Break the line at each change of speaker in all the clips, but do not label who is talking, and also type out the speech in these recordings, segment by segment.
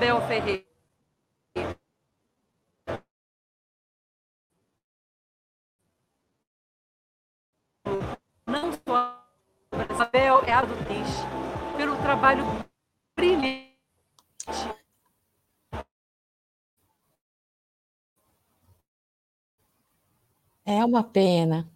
Abel Ferreira. Não só Abel é a do pelo trabalho brilhante
É uma pena.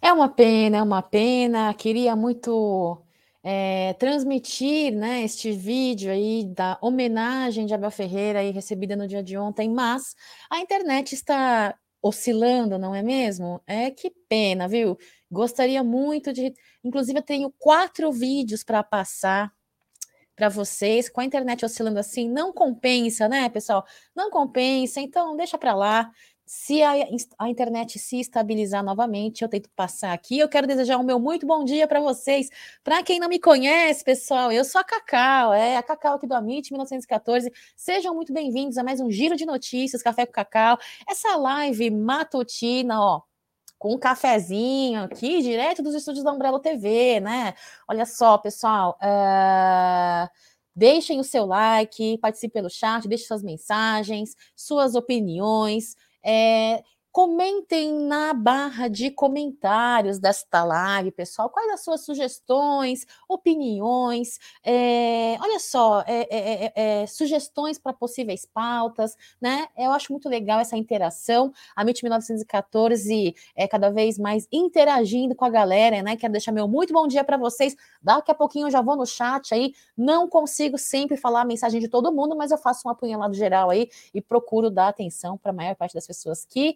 É uma pena, é uma pena. Queria muito é, transmitir né, este vídeo aí da homenagem de Abel Ferreira aí, recebida no dia de ontem, mas a internet está oscilando, não é mesmo? É que pena, viu? Gostaria muito de. Inclusive, eu tenho quatro vídeos para passar para vocês. Com a internet oscilando assim, não compensa, né, pessoal? Não compensa, então deixa para lá. Se a, a, internet se estabilizar novamente, eu tento passar aqui. Eu quero desejar um meu muito bom dia para vocês. Para quem não me conhece, pessoal, eu sou a Cacau, é a Cacau aqui do Amit 1914. Sejam muito bem-vindos a mais um giro de notícias, Café com Cacau. Essa live matutina, ó, com um cafezinho aqui, direto dos estúdios da Umbrella TV, né? Olha só, pessoal. Uh... Deixem o seu like, participe pelo chat, deixe suas mensagens, suas opiniões. É, Comentem na barra de comentários desta live, pessoal, quais as suas sugestões, opiniões, é, olha só, é, é, sugestões para possíveis pautas, né? Eu acho muito legal essa interação. A MIT 1914 é cada vez mais interagindo com a galera, né? Quero deixar meu muito bom dia para vocês. Daqui a pouquinho eu já vou no chat aí. Não consigo sempre falar a mensagem de todo mundo, mas eu faço um apunhalado geral aí e procuro dar atenção para a maior parte das pessoas que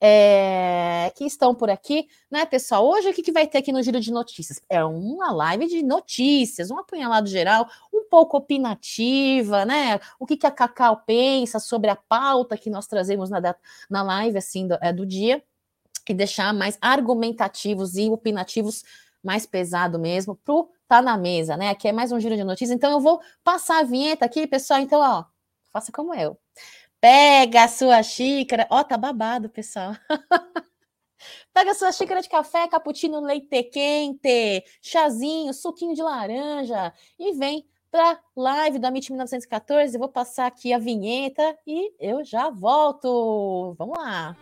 é, que estão por aqui, né, pessoal? Hoje o que, que vai ter aqui no Giro de Notícias? É uma live de notícias, um apunhalado geral, um pouco opinativa, né? O que, que a Cacau pensa sobre a pauta que nós trazemos na, na live assim, do, é, do dia, e deixar mais argumentativos e opinativos mais pesado mesmo, pro tá na mesa, né? Aqui é mais um giro de notícias, então eu vou passar a vinheta aqui, pessoal. Então, ó, faça como eu. Pega a sua xícara. Ó, oh, tá babado, pessoal. Pega a sua xícara de café, cappuccino, leite quente, chazinho, suquinho de laranja e vem para live da MIT 1914. Eu vou passar aqui a vinheta e eu já volto. Vamos lá.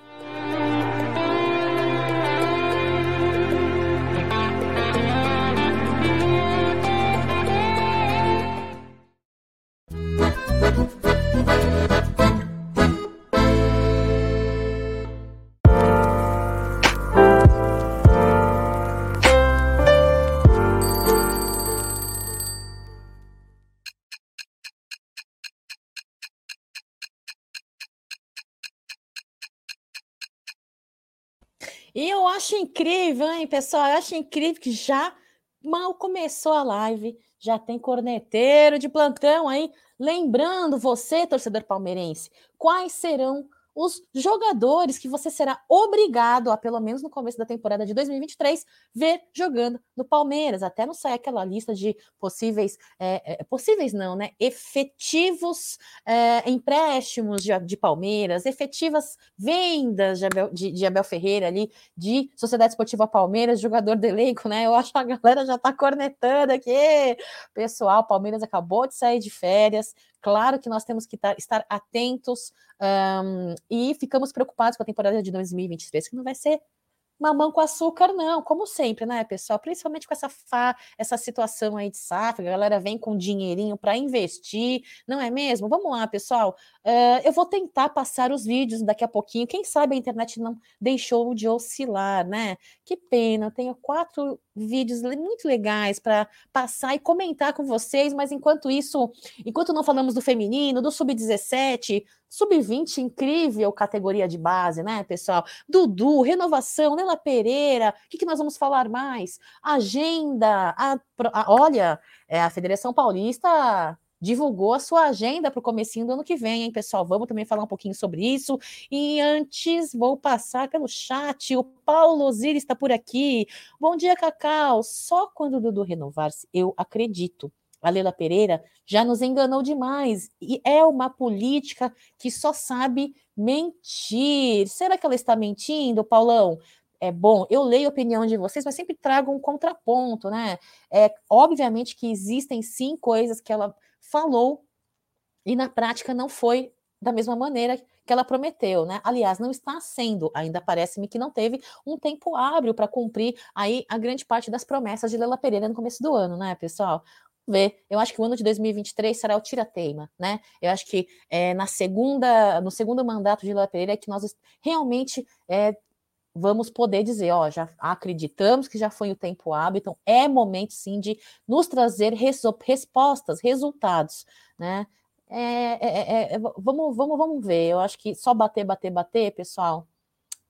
E eu acho incrível, hein, pessoal? Eu acho incrível que já mal começou a live, já tem corneteiro de plantão aí, lembrando você, torcedor palmeirense, quais serão os jogadores que você será obrigado a, pelo menos no começo da temporada de 2023, ver jogando no Palmeiras. Até não sai aquela lista de possíveis, é, é, possíveis não, né? Efetivos é, empréstimos de, de, Palmeiras, efetivas vendas de Abel, de, de Abel, Ferreira ali, de Sociedade Esportiva Palmeiras, jogador do elenco, né? Eu acho que a galera já tá cornetando aqui. Pessoal, Palmeiras acabou de sair de férias, Claro que nós temos que estar atentos um, e ficamos preocupados com a temporada de 2023, que não vai ser mamão com açúcar, não, como sempre, né, pessoal? Principalmente com essa fa essa situação aí de safra, a galera vem com dinheirinho para investir, não é mesmo? Vamos lá, pessoal. Uh, eu vou tentar passar os vídeos daqui a pouquinho. Quem sabe a internet não deixou de oscilar, né? Que pena, eu tenho quatro vídeos muito legais para passar e comentar com vocês, mas enquanto isso, enquanto não falamos do feminino, do sub-17, sub-20, incrível categoria de base, né, pessoal? Dudu, renovação, Nela Pereira, o que, que nós vamos falar mais? Agenda, a, a, olha, é, a Federação Paulista divulgou a sua agenda para o comecinho do ano que vem, hein, pessoal? Vamos também falar um pouquinho sobre isso. E antes, vou passar pelo chat. O Paulo Osiris está por aqui. Bom dia, Cacau. Só quando o Dudu renovar-se, eu acredito. a Leila Pereira já nos enganou demais e é uma política que só sabe mentir. Será que ela está mentindo, Paulão? É bom, eu leio a opinião de vocês, mas sempre trago um contraponto, né? É obviamente que existem sim coisas que ela falou e na prática não foi da mesma maneira que ela prometeu, né? Aliás, não está sendo, ainda parece-me que não teve um tempo hábil para cumprir aí a grande parte das promessas de Leila Pereira no começo do ano, né, pessoal? ver. Eu acho que o ano de 2023 será o tira-teima, né? Eu acho que é, na segunda, no segundo mandato de Leila Pereira é que nós realmente é, vamos poder dizer, ó, já acreditamos que já foi o tempo hábil, então é momento sim de nos trazer respostas, resultados, né? É, é, é, é vamos, vamos, vamos ver. Eu acho que só bater, bater, bater, pessoal,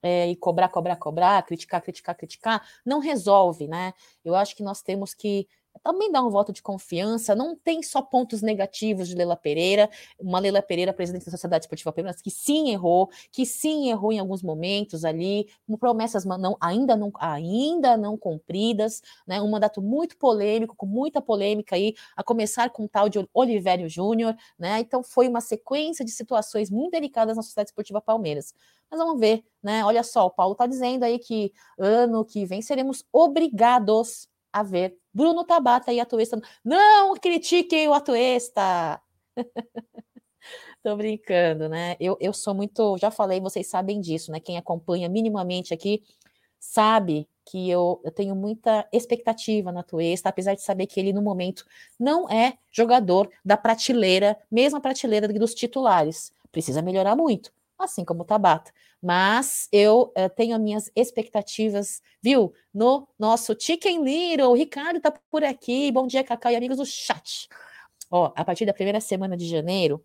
é, e cobrar, cobrar, cobrar, criticar, criticar, criticar, não resolve, né? Eu acho que nós temos que também dá um voto de confiança. Não tem só pontos negativos de Leila Pereira, uma Leila Pereira, presidente da Sociedade Esportiva Palmeiras, que sim errou, que sim errou em alguns momentos ali, com promessas não, ainda, não, ainda não cumpridas, né? Um mandato muito polêmico, com muita polêmica aí, a começar com o tal de Olivério Júnior, né? Então foi uma sequência de situações muito delicadas na Sociedade Esportiva Palmeiras. Mas vamos ver, né? Olha só, o Paulo está dizendo aí que ano que vem seremos obrigados a ver Bruno Tabata e Atuesta. Não critiquem o Atuesta! Tô brincando, né? Eu, eu sou muito. Já falei, vocês sabem disso, né? Quem acompanha minimamente aqui sabe que eu, eu tenho muita expectativa na Atuesta, apesar de saber que ele, no momento, não é jogador da prateleira, mesma prateleira dos titulares. Precisa melhorar muito, assim como o Tabata mas eu uh, tenho as minhas expectativas, viu? No nosso Chicken Little, o Ricardo tá por aqui, bom dia, Cacau e amigos do chat. Ó, a partir da primeira semana de janeiro,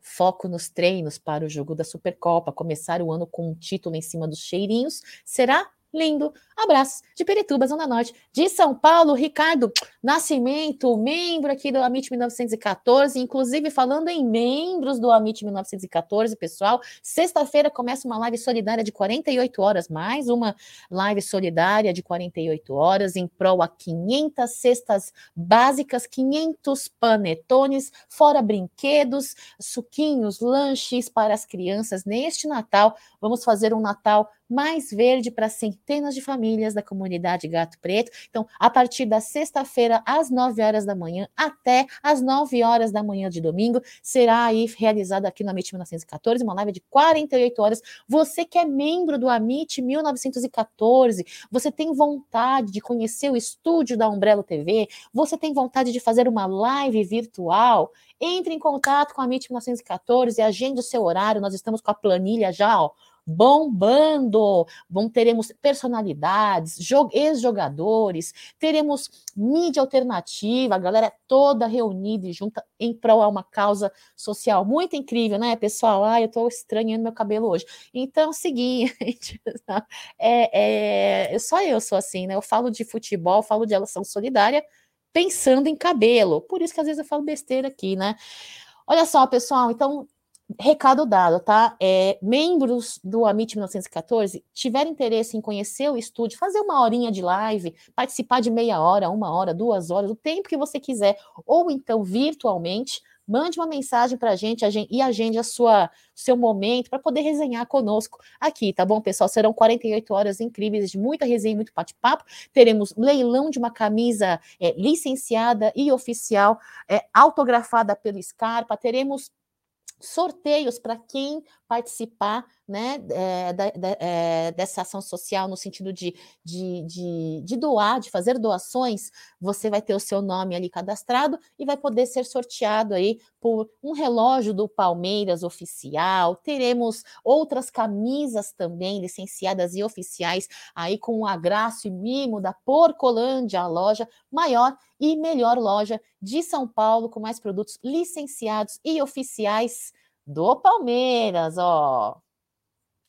foco nos treinos para o jogo da Supercopa, começar o ano com um título em cima dos cheirinhos, será lindo. Abraços de Perituba, Zona Norte, de São Paulo, Ricardo Nascimento, membro aqui do Amit 1914, inclusive falando em membros do Amit 1914, pessoal, sexta-feira começa uma live solidária de 48 horas, mais uma live solidária de 48 horas em prol a 500 cestas básicas, 500 panetones, fora brinquedos, suquinhos, lanches para as crianças neste Natal. Vamos fazer um Natal mais verde para centenas de famílias da comunidade Gato Preto. Então, a partir da sexta-feira, às 9 horas da manhã, até às 9 horas da manhã de domingo, será aí realizada aqui no Amit 1914, uma live de 48 horas. Você que é membro do Amit 1914, você tem vontade de conhecer o estúdio da Umbrello TV, você tem vontade de fazer uma live virtual, entre em contato com a MIT 1914 e agende o seu horário. Nós estamos com a planilha já, ó, bombando. Bom, teremos personalidades, ex-jogadores, teremos mídia alternativa, a galera toda reunida e junta em prol a uma causa social muito incrível, né, pessoal? Ah, eu tô estranhando meu cabelo hoje. Então, é seguinte, é, é, só eu sou assim, né? Eu falo de futebol, falo de relação solidária, pensando em cabelo. Por isso que às vezes eu falo besteira aqui, né? Olha só, pessoal, então Recado dado, tá? É, membros do Amit 1914 tiver interesse em conhecer o estúdio, fazer uma horinha de live, participar de meia hora, uma hora, duas horas, o tempo que você quiser, ou então virtualmente, mande uma mensagem para a gente e agende a sua seu momento para poder resenhar conosco aqui, tá bom, pessoal? Serão 48 horas incríveis de muita resenha, muito bate-papo. Teremos leilão de uma camisa é, licenciada e oficial, é, autografada pelo Scarpa. Teremos sorteios para quem participar né, é, da, da, é, dessa ação social no sentido de, de, de, de, doar, de fazer doações, você vai ter o seu nome ali cadastrado e vai poder ser sorteado aí por um relógio do Palmeiras oficial. Teremos outras camisas também licenciadas e oficiais aí com o agraço e mimo da Porcolândia, a loja maior e melhor loja de São Paulo com mais produtos licenciados e oficiais do Palmeiras, ó.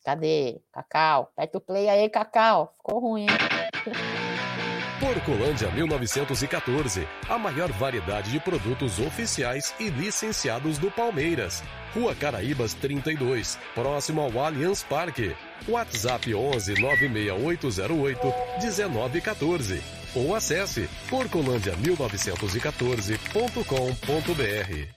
Cadê? Cacau. Aperta o play aí, Cacau. Ficou ruim, hein?
Porcolândia 1914, a maior variedade de produtos oficiais e licenciados do Palmeiras. Rua Caraíbas 32, próximo ao Allianz Parque. WhatsApp 11 96808 1914 ou acesse porcolândia1914.com.br.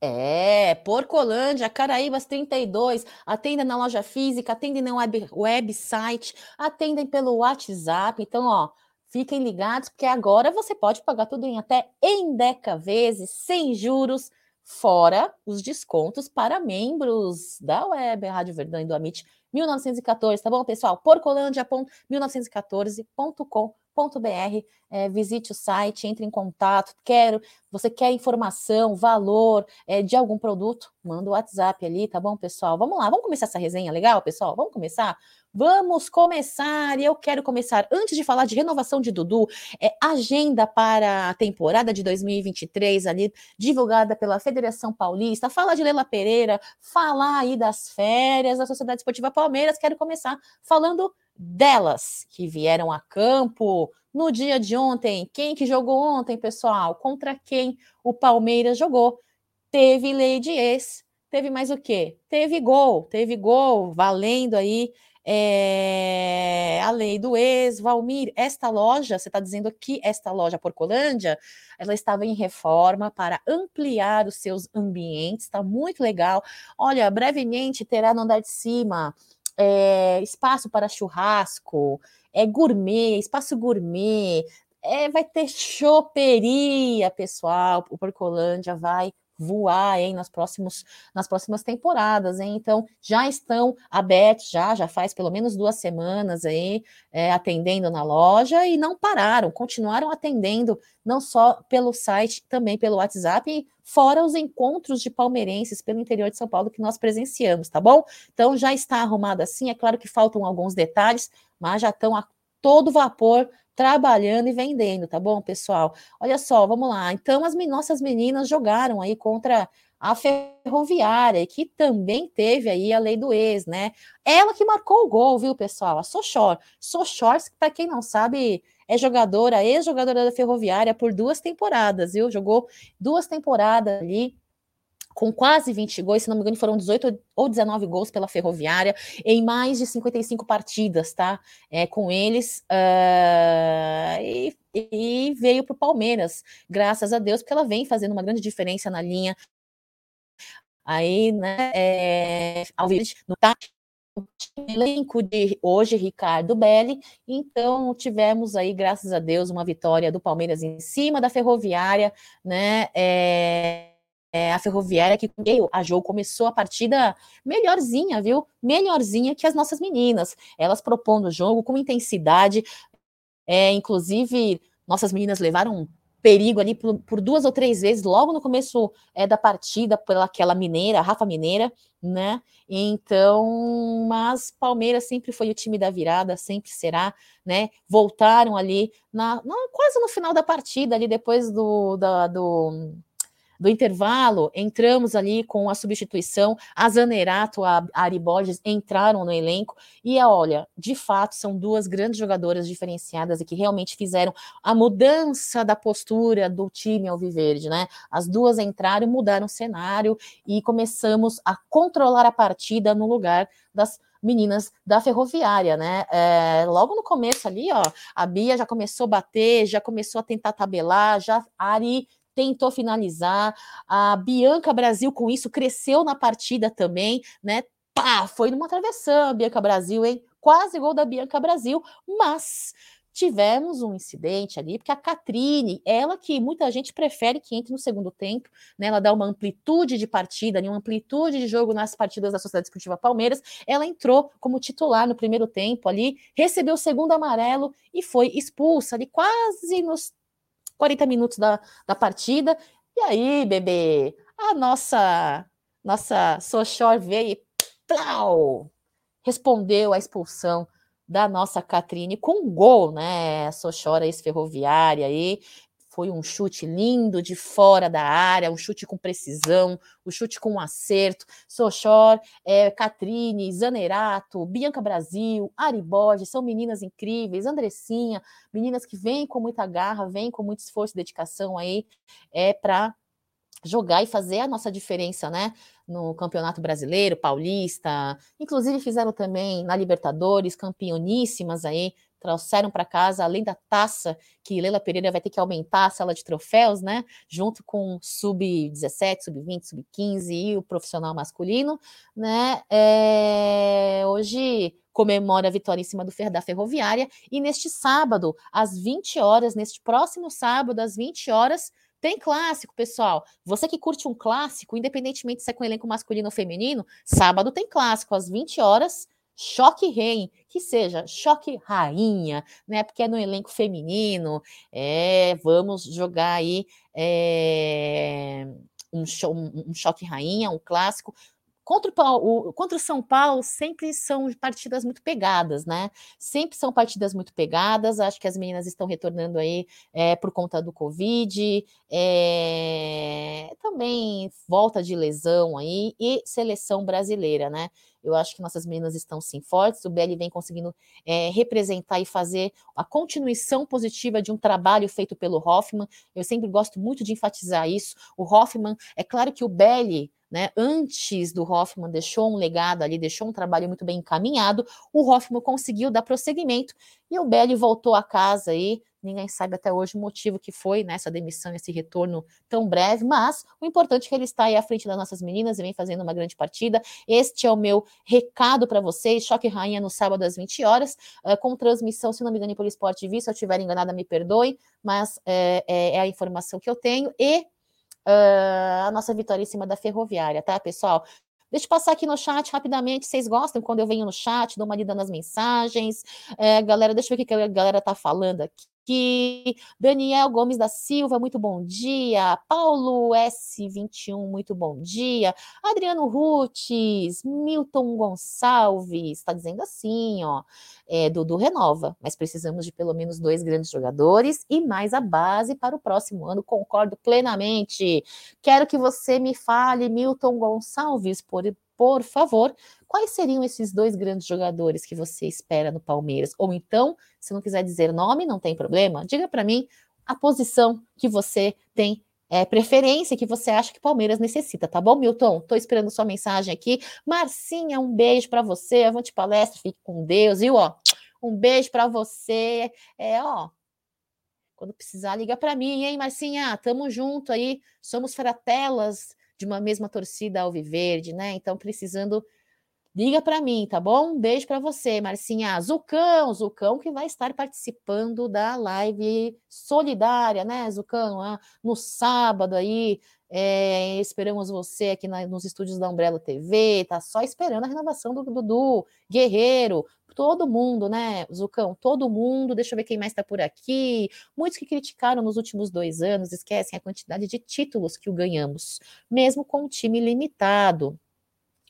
É, Porcolândia, Caraíbas 32, atendem na loja física, atendem no web, website, atendem pelo WhatsApp. Então, ó, fiquem ligados, porque agora você pode pagar tudo em até em deca vezes, sem juros, fora os descontos para membros da web, Rádio Verdão e do Amit 1914, tá bom, pessoal? porcolândia.1914.com br é, visite o site, entre em contato. Quero, você quer informação, valor é, de algum produto? Manda o WhatsApp ali, tá bom, pessoal? Vamos lá, vamos começar essa resenha legal, pessoal? Vamos começar? Vamos começar! E eu quero começar, antes de falar de renovação de Dudu, é, agenda para a temporada de 2023, ali, divulgada pela Federação Paulista, fala de Lela Pereira, falar aí das férias da Sociedade Esportiva Palmeiras. Quero começar falando delas que vieram a campo no dia de ontem. Quem que jogou ontem, pessoal? Contra quem o Palmeiras jogou? Teve lei de ex. Teve mais o quê? Teve gol, teve gol, valendo aí é, a lei do ex, Valmir, esta loja, você está dizendo aqui, esta loja Porcolândia, ela estava em reforma para ampliar os seus ambientes, está muito legal. Olha, brevemente terá no andar de cima é, espaço para churrasco, é gourmet, espaço gourmet, é, vai ter choperia, pessoal. O Porcolândia vai voar hein, nas, próximos, nas próximas temporadas, hein? Então já estão abertos, já, já faz pelo menos duas semanas aí é, atendendo na loja e não pararam, continuaram atendendo não só pelo site, também pelo WhatsApp, fora os encontros de palmeirenses pelo interior de São Paulo que nós presenciamos, tá bom? Então já está arrumado assim, é claro que faltam alguns detalhes, mas já estão a todo vapor trabalhando e vendendo, tá bom, pessoal? Olha só, vamos lá. Então, as nossas meninas jogaram aí contra a Ferroviária, que também teve aí a lei do ex, né? Ela que marcou o gol, viu, pessoal? A Sochor. Sochor, para quem não sabe, é jogadora, ex-jogadora da Ferroviária por duas temporadas, viu? Jogou duas temporadas ali com quase 20 gols, se não me engano, foram 18 ou 19 gols pela Ferroviária, em mais de 55 partidas, tá? É, com eles. Uh, e, e veio para o Palmeiras, graças a Deus, porque ela vem fazendo uma grande diferença na linha. Aí, né, é, ao vivo, no elenco de hoje, Ricardo Belli. Então, tivemos aí, graças a Deus, uma vitória do Palmeiras em cima da Ferroviária, né? É, é, a Ferroviária que a jogo começou a partida melhorzinha, viu? Melhorzinha que as nossas meninas. Elas propondo o jogo com intensidade. É, inclusive, nossas meninas levaram um perigo ali por, por, duas ou três vezes, logo no começo é, da partida, pelaquela mineira, Rafa Mineira, né? Então, mas Palmeiras sempre foi o time da virada, sempre será, né? Voltaram ali na, na quase no final da partida, ali depois do, da, do do intervalo, entramos ali com a substituição, a Zanerato, a Ari Borges entraram no elenco, e olha, de fato, são duas grandes jogadoras diferenciadas e que realmente fizeram a mudança da postura do time alviverde, né? As duas entraram, mudaram o cenário e começamos a controlar a partida no lugar das meninas da ferroviária, né? É, logo no começo ali, ó, a Bia já começou a bater, já começou a tentar tabelar, já a Ari tentou finalizar. A Bianca Brasil, com isso, cresceu na partida também, né? Pá, foi numa travessão, Bianca Brasil, hein? Quase gol da Bianca Brasil, mas tivemos um incidente ali, porque a Catrine, ela que muita gente prefere que entre no segundo tempo, né? Ela dá uma amplitude de partida, uma amplitude de jogo nas partidas da Sociedade Esportiva Palmeiras. Ela entrou como titular no primeiro tempo ali, recebeu o segundo amarelo e foi expulsa ali quase nos 40 minutos da, da partida. E aí, bebê, a nossa nossa Sochor veio e plau, respondeu à expulsão da nossa Catrine com um gol, né? Sochora ex-ferroviária aí, foi um chute lindo de fora da área, um chute com precisão, um chute com um acerto. Sochor, é, Catrine, Zanerato, Bianca Brasil, Ari Borges, são meninas incríveis, Andressinha, meninas que vêm com muita garra, vêm com muito esforço e dedicação aí é, para jogar e fazer a nossa diferença, né? No Campeonato Brasileiro, Paulista, inclusive fizeram também na Libertadores, campeoníssimas aí trouxeram para casa, além da taça que Leila Pereira vai ter que aumentar a sala de troféus, né? Junto com sub-17, sub-20, sub-15 e o profissional masculino, né? É, hoje comemora a vitória em cima do da Ferroviária e neste sábado, às 20 horas, neste próximo sábado, às 20 horas, tem clássico, pessoal. Você que curte um clássico, independentemente se é com elenco masculino ou feminino, sábado tem clássico às 20 horas choque rei, que seja choque rainha, né? Porque é no elenco feminino, é, vamos jogar aí é, um, um, um choque rainha, um clássico. Contra o, contra o São Paulo, sempre são partidas muito pegadas, né? Sempre são partidas muito pegadas. Acho que as meninas estão retornando aí é, por conta do Covid, é, também volta de lesão aí e seleção brasileira, né? Eu acho que nossas meninas estão sim fortes. O BL vem conseguindo é, representar e fazer a continuação positiva de um trabalho feito pelo Hoffman. Eu sempre gosto muito de enfatizar isso. O Hoffman, é claro que o BL né, antes do Hoffman deixou um legado ali, deixou um trabalho muito bem encaminhado, o Hoffman conseguiu dar prosseguimento e o Belli voltou a casa aí, ninguém sabe até hoje o motivo que foi nessa né, demissão, esse retorno tão breve, mas o importante é que ele está aí à frente das nossas meninas e vem fazendo uma grande partida. Este é o meu recado para vocês, Choque Rainha no sábado às 20 horas, uh, com transmissão, se não me engano, pelo Esporte TV, se eu estiver enganada me perdoe, mas é, é, é a informação que eu tenho, e uh, a nossa vitória em cima da Ferroviária, tá, pessoal? Deixa eu passar aqui no chat rapidamente. Vocês gostam quando eu venho no chat, dou uma lida nas mensagens? É, galera, deixa eu ver o que a galera tá falando aqui aqui. Daniel Gomes da Silva, muito bom dia. Paulo S21, muito bom dia. Adriano Rutes, Milton Gonçalves, está dizendo assim, ó. É, Dudu renova, mas precisamos de pelo menos dois grandes jogadores e mais a base para o próximo ano. Concordo plenamente. Quero que você me fale, Milton Gonçalves, por por favor, quais seriam esses dois grandes jogadores que você espera no Palmeiras? Ou então, se não quiser dizer nome, não tem problema, diga para mim a posição que você tem é, preferência que você acha que Palmeiras necessita, tá bom, Milton? Tô esperando sua mensagem aqui. Marcinha, um beijo para você. Avante palestra, fique com Deus, viu? Ó, um beijo para você. É, ó, quando precisar, liga para mim, hein, Marcinha? Tamo junto aí, somos fratelas de uma mesma torcida alviverde, né? Então, precisando, liga para mim, tá bom? Um beijo para você, Marcinha. Zucão, Zucão que vai estar participando da live solidária, né, Zucão? Ah, no sábado aí, é, esperamos você aqui na, nos estúdios da Umbrella TV, tá só esperando a renovação do Dudu, Guerreiro, todo mundo, né, Zucão? Todo mundo, deixa eu ver quem mais está por aqui. Muitos que criticaram nos últimos dois anos esquecem a quantidade de títulos que o ganhamos, mesmo com um time limitado.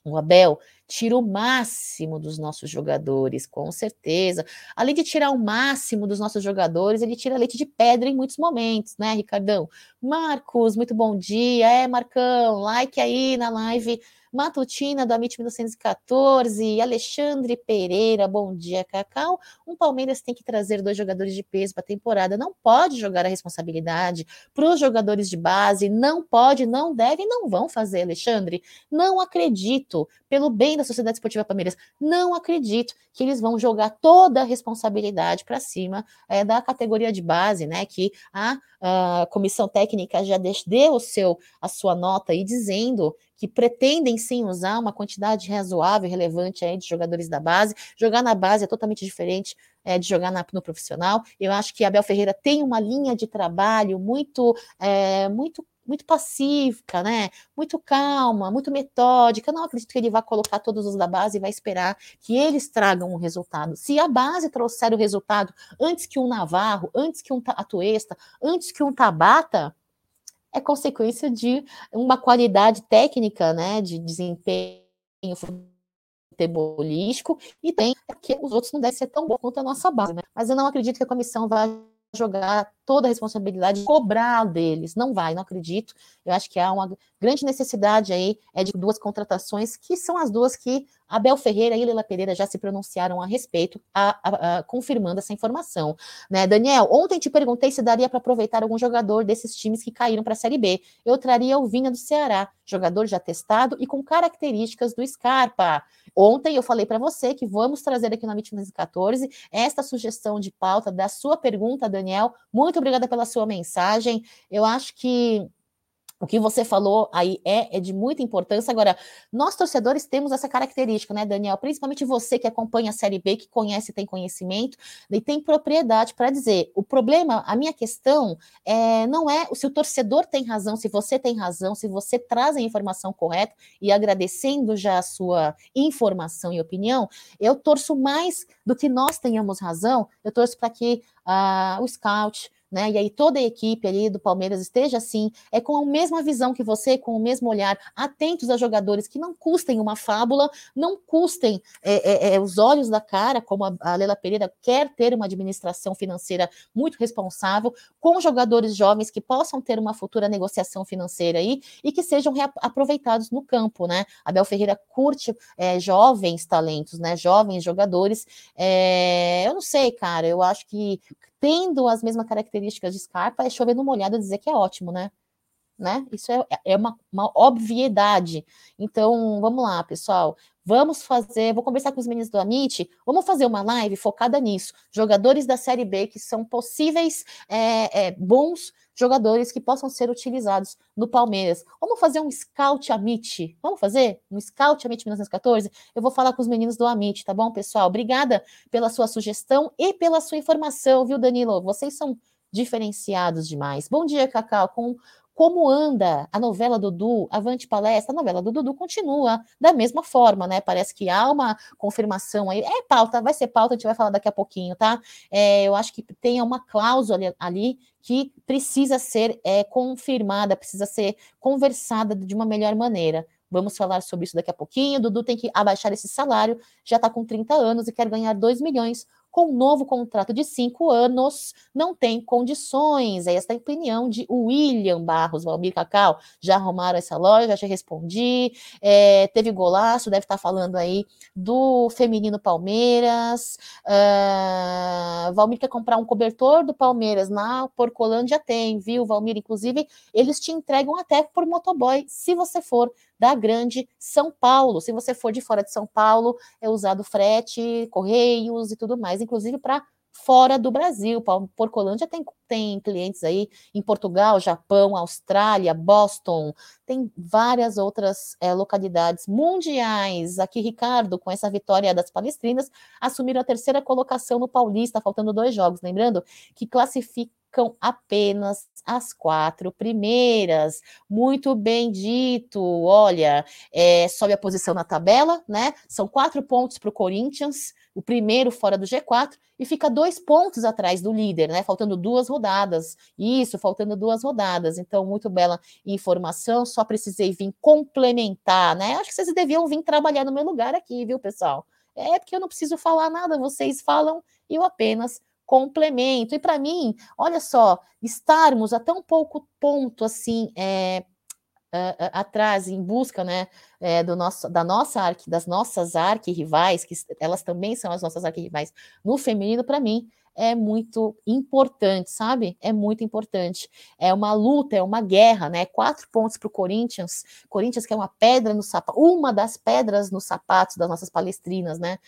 O Abel tira o máximo dos nossos jogadores, com certeza. Além de tirar o máximo dos nossos jogadores, ele tira leite de pedra em muitos momentos, né, Ricardão? Marcos, muito bom dia. É, Marcão, like aí na live matutina do Amit 1914, Alexandre Pereira, bom dia, Cacau. Um Palmeiras tem que trazer dois jogadores de peso para a temporada, não pode jogar a responsabilidade para os jogadores de base, não pode, não deve, não vão fazer, Alexandre. Não acredito, pelo bem da Sociedade Esportiva Palmeiras, não acredito que eles vão jogar toda a responsabilidade para cima é, da categoria de base, né? Que a, a comissão técnica já deu o seu, a sua nota aí dizendo que pretendem sim usar uma quantidade razoável, relevante aí de jogadores da base. Jogar na base é totalmente diferente é, de jogar na, no profissional. Eu acho que Abel Ferreira tem uma linha de trabalho muito, é, muito muito pacífica, né? Muito calma, muito metódica. Não acredito que ele vá colocar todos os da base e vai esperar que eles tragam um resultado. Se a base trouxer o resultado antes que um Navarro, antes que um Atuesta, antes que um Tabata, é consequência de uma qualidade técnica, né, de desempenho futebolístico, e tem que os outros não devem ser tão bons quanto a nossa base, né? Mas eu não acredito que a comissão vá jogar toda a responsabilidade, cobrar deles. Não vai, não acredito. Eu acho que há uma grande necessidade aí é de duas contratações, que são as duas que Abel Ferreira e Leila Pereira já se pronunciaram a respeito, a, a, a, confirmando essa informação. Né, Daniel, ontem te perguntei se daria para aproveitar algum jogador desses times que caíram para a Série B. Eu traria o Vinha do Ceará, jogador já testado e com características do Scarpa. Ontem eu falei para você que vamos trazer aqui na MIT 14 esta sugestão de pauta da sua pergunta, Daniel. Muito obrigada pela sua mensagem. Eu acho que o que você falou aí é, é, de muita importância. Agora, nós torcedores temos essa característica, né, Daniel? Principalmente você que acompanha a Série B, que conhece, tem conhecimento e tem propriedade para dizer. O problema, a minha questão é, não é se o torcedor tem razão, se você tem razão, se você traz a informação correta e agradecendo já a sua informação e opinião, eu torço mais do que nós tenhamos razão, eu torço para que uh, o scout, né? E aí toda a equipe ali do Palmeiras esteja assim, é com a mesma visão que você, com o mesmo olhar, atentos a jogadores que não custem uma fábula, não custem é, é, é, os olhos da cara, como a, a Lela Pereira quer ter uma administração financeira muito responsável, com jogadores jovens que possam ter uma futura negociação financeira aí e que sejam aproveitados no campo, né? Abel Ferreira curte é, jovens talentos, né? Jovens jogadores. É, eu não sei, cara, eu acho que tendo as mesmas características de Scarpa, é chover no molhado dizer que é ótimo, né? Né? Isso é, é uma, uma obviedade. Então, vamos lá, pessoal. Vamos fazer, vou conversar com os meninos do Amit, vamos fazer uma live focada nisso. Jogadores da Série B que são possíveis é, é, bons jogadores que possam ser utilizados no Palmeiras. Vamos fazer um scout Amit? Vamos fazer um scout Amit 1914? Eu vou falar com os meninos do Amit, tá bom, pessoal? Obrigada pela sua sugestão e pela sua informação, viu, Danilo? Vocês são diferenciados demais. Bom dia, Cacau. Com como anda a novela Dudu, Avante Palestra, a novela do Dudu continua da mesma forma, né? Parece que há uma confirmação aí. É pauta, vai ser pauta, a gente vai falar daqui a pouquinho, tá? É, eu acho que tem uma cláusula ali que precisa ser é, confirmada, precisa ser conversada de uma melhor maneira. Vamos falar sobre isso daqui a pouquinho. Dudu tem que abaixar esse salário, já está com 30 anos e quer ganhar 2 milhões com um novo contrato de cinco anos, não tem condições. É essa a opinião de William Barros, Valmir Cacau. Já arrumaram essa loja, já respondi. É, teve golaço, deve estar falando aí do feminino Palmeiras. Uh, Valmir quer comprar um cobertor do Palmeiras na Porcolândia? Tem, viu, Valmir? Inclusive, eles te entregam até por motoboy, se você for da grande São Paulo. Se você for de fora de São Paulo, é usado frete, correios e tudo mais, inclusive para fora do Brasil. Porcolândia tem, tem clientes aí em Portugal, Japão, Austrália, Boston, tem várias outras é, localidades mundiais. Aqui, Ricardo, com essa vitória das palestrinas, assumiram a terceira colocação no Paulista, faltando dois jogos. Lembrando que classifica ficam apenas as quatro primeiras. Muito bem dito. Olha, é, sobe a posição na tabela, né? São quatro pontos para o Corinthians, o primeiro fora do G4, e fica dois pontos atrás do líder, né? Faltando duas rodadas. Isso, faltando duas rodadas. Então, muito bela informação. Só precisei vir complementar, né? Acho que vocês deviam vir trabalhar no meu lugar aqui, viu, pessoal? É porque eu não preciso falar nada, vocês falam e eu apenas complemento. E para mim, olha só, estarmos a tão pouco ponto assim é, é, atrás em busca né, é, do nosso, da nossa arque, das nossas arquirrivais, que elas também são as nossas arquirrivais no feminino, para mim é muito importante, sabe? É muito importante. É uma luta, é uma guerra, né? Quatro pontos para o Corinthians. Corinthians que é uma pedra no sapato, uma das pedras nos sapatos das nossas palestrinas, né?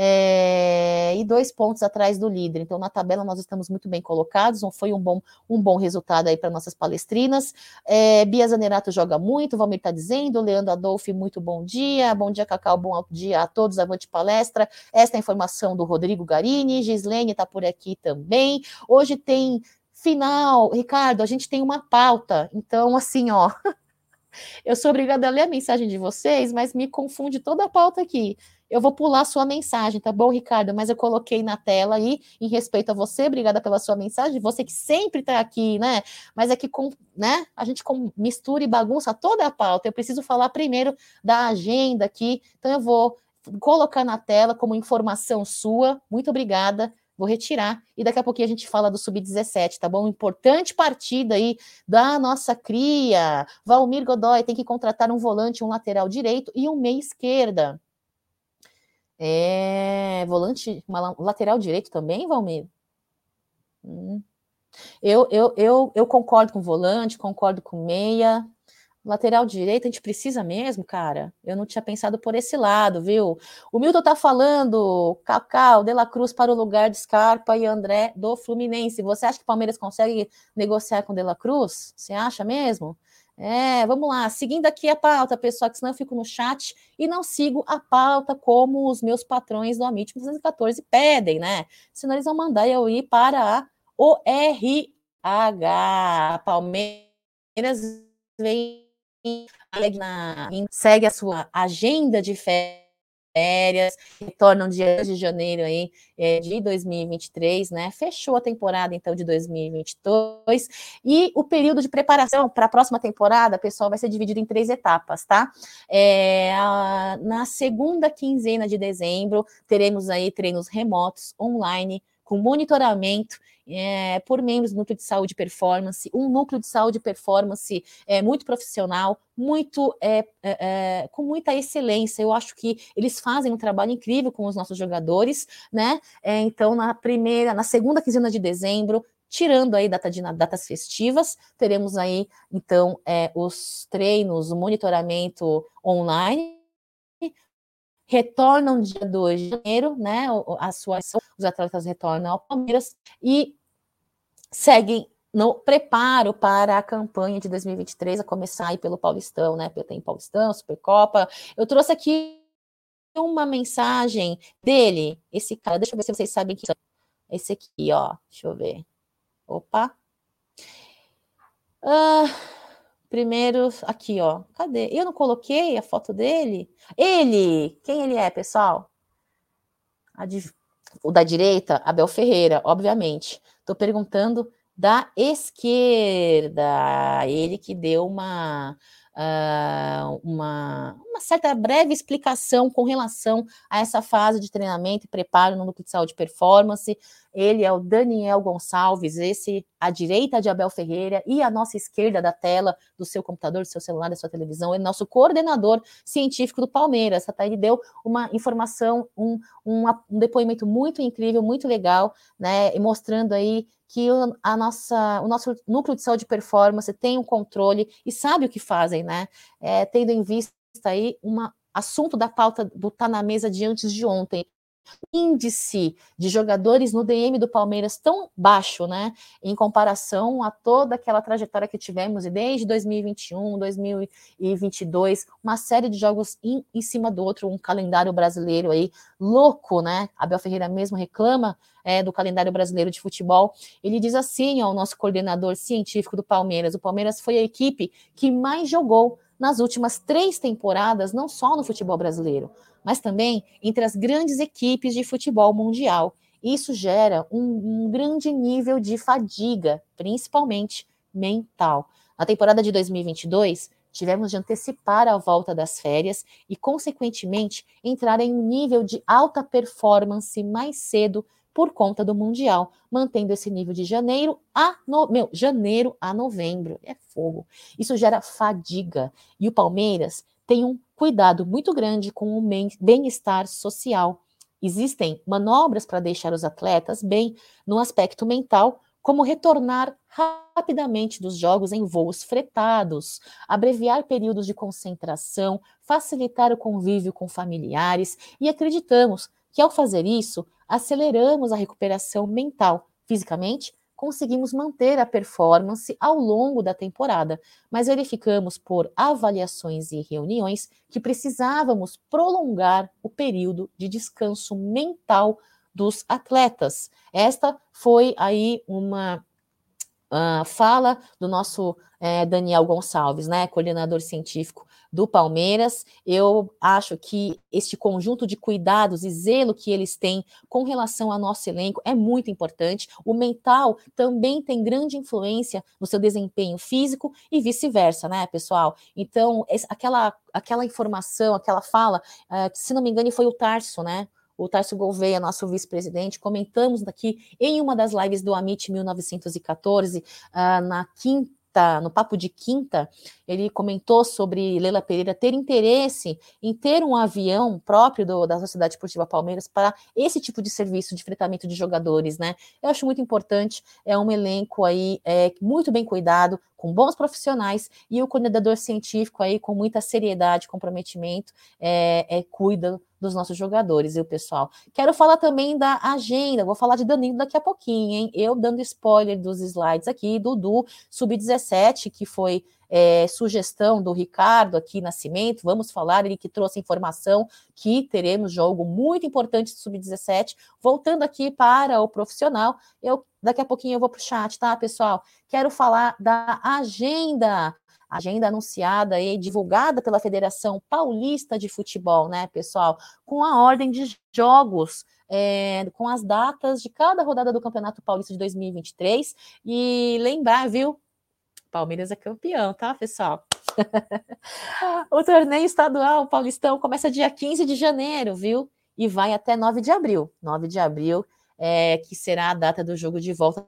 É, e dois pontos atrás do líder. Então, na tabela, nós estamos muito bem colocados. Foi um bom, um bom resultado aí para nossas palestrinas. É, Bia Zanerato joga muito, o Valmir está dizendo. Leandro Adolfi, muito bom dia. Bom dia, Cacau. Bom dia a todos. Avante palestra. Esta é a informação do Rodrigo Garini. Gislene está por aqui também. Hoje tem final. Ricardo, a gente tem uma pauta. Então, assim, ó. Eu sou obrigada a ler a mensagem de vocês, mas me confunde toda a pauta aqui eu vou pular sua mensagem, tá bom, Ricardo? Mas eu coloquei na tela aí, em respeito a você, obrigada pela sua mensagem, você que sempre está aqui, né? Mas é que com, né, a gente com, mistura e bagunça toda a pauta. Eu preciso falar primeiro da agenda aqui, então eu vou colocar na tela como informação sua. Muito obrigada vou retirar e daqui a pouquinho a gente fala do sub-17, tá bom? Importante partida aí da nossa cria. Valmir Godoy tem que contratar um volante, um lateral direito e um meia esquerda. É, volante, uma, lateral direito também, Valmir? Hum. Eu, eu, eu, eu concordo com volante, concordo com meia. Lateral direito, a gente precisa mesmo, cara? Eu não tinha pensado por esse lado, viu? O Milton tá falando, Cacau, De La Cruz para o lugar de Scarpa e André do Fluminense. Você acha que o Palmeiras consegue negociar com De La Cruz? Você acha mesmo? É, vamos lá. Seguindo aqui a pauta, pessoal, que senão eu fico no chat e não sigo a pauta como os meus patrões do Amit 214 pedem, né? Senão eles vão mandar eu ir para a ORH. Palmeiras vem segue a sua agenda de férias, retornam dia de janeiro aí é, de 2023, né? Fechou a temporada então de 2022 e o período de preparação para a próxima temporada, pessoal, vai ser dividido em três etapas, tá? É, a, na segunda quinzena de dezembro teremos aí treinos remotos online com monitoramento é, por membros do núcleo de saúde e performance, um núcleo de saúde e performance é, muito profissional, muito é, é, é, com muita excelência. Eu acho que eles fazem um trabalho incrível com os nossos jogadores, né? É, então, na primeira, na segunda quinzena de dezembro, tirando aí data de, datas festivas, teremos aí então é, os treinos, o monitoramento online retornam dia 2 de janeiro, né? A sua os atletas retornam ao Palmeiras e seguem no preparo para a campanha de 2023, a começar aí pelo Paulistão, né? Tem Paulistão, Supercopa. Eu trouxe aqui uma mensagem dele, esse cara, deixa eu ver se vocês sabem que esse aqui, ó, deixa eu ver. Opa. Ah, primeiro, aqui, ó. Cadê? Eu não coloquei a foto dele? Ele! Quem ele é, pessoal? O da direita, Abel Ferreira, obviamente. Estou perguntando da esquerda. Ele que deu uma, uh, uma, uma, certa breve explicação com relação a essa fase de treinamento e preparo no núcleo de saúde performance. Ele é o Daniel Gonçalves, esse à direita de Abel Ferreira e à nossa esquerda da tela do seu computador, do seu celular, da sua televisão, é nosso coordenador científico do Palmeiras. Tá? Ele deu uma informação, um, um, um depoimento muito incrível, muito legal, né? Mostrando aí que a nossa, o nosso núcleo de saúde e performance tem um controle e sabe o que fazem, né? É, tendo em vista aí um assunto da pauta do Tá na Mesa de antes de ontem, índice de jogadores no DM do Palmeiras tão baixo, né, em comparação a toda aquela trajetória que tivemos e desde 2021, 2022, uma série de jogos em, em cima do outro, um calendário brasileiro aí louco, né? Abel Ferreira mesmo reclama é, do calendário brasileiro de futebol. Ele diz assim ao nosso coordenador científico do Palmeiras: o Palmeiras foi a equipe que mais jogou nas últimas três temporadas, não só no futebol brasileiro, mas também entre as grandes equipes de futebol mundial. Isso gera um, um grande nível de fadiga, principalmente mental. Na temporada de 2022, tivemos de antecipar a volta das férias e, consequentemente, entrar em um nível de alta performance mais cedo por conta do Mundial, mantendo esse nível de janeiro a no... meu, janeiro a novembro. É fogo. Isso gera fadiga. E o Palmeiras tem um cuidado muito grande com o bem-estar social. Existem manobras para deixar os atletas bem no aspecto mental, como retornar rapidamente dos jogos em voos fretados, abreviar períodos de concentração, facilitar o convívio com familiares e acreditamos que ao fazer isso, aceleramos a recuperação mental. Fisicamente, conseguimos manter a performance ao longo da temporada, mas verificamos por avaliações e reuniões que precisávamos prolongar o período de descanso mental dos atletas. Esta foi aí uma uh, fala do nosso é, Daniel Gonçalves, né, coordenador científico do Palmeiras. Eu acho que este conjunto de cuidados e zelo que eles têm com relação ao nosso elenco é muito importante. O mental também tem grande influência no seu desempenho físico e vice-versa, né, pessoal? Então, aquela, aquela informação, aquela fala, uh, se não me engano, foi o Tarso, né? o Tarso Gouveia, nosso vice-presidente, comentamos aqui em uma das lives do Amit 1914, uh, na quinta no papo de quinta, ele comentou sobre Leila Pereira ter interesse em ter um avião próprio do, da Sociedade Esportiva Palmeiras para esse tipo de serviço de fretamento de jogadores, né? Eu acho muito importante, é um elenco aí é, muito bem cuidado, com bons profissionais e o coordenador científico aí com muita seriedade, comprometimento, é, é cuida dos nossos jogadores, e o pessoal? Quero falar também da agenda, vou falar de Danilo daqui a pouquinho, hein? Eu dando spoiler dos slides aqui, Dudu, Sub-17, que foi é, sugestão do Ricardo aqui Nascimento, vamos falar, ele que trouxe informação que teremos jogo muito importante Sub-17. Voltando aqui para o profissional, eu daqui a pouquinho eu vou para o chat, tá, pessoal? Quero falar da agenda agenda anunciada e divulgada pela Federação Paulista de Futebol, né, pessoal, com a ordem de jogos. É, com as datas de cada rodada do Campeonato Paulista de 2023 e lembrar, viu? Palmeiras é campeão, tá, pessoal? o torneio estadual Paulistão começa dia 15 de janeiro, viu? E vai até 9 de abril. 9 de abril, é, que será a data do jogo de volta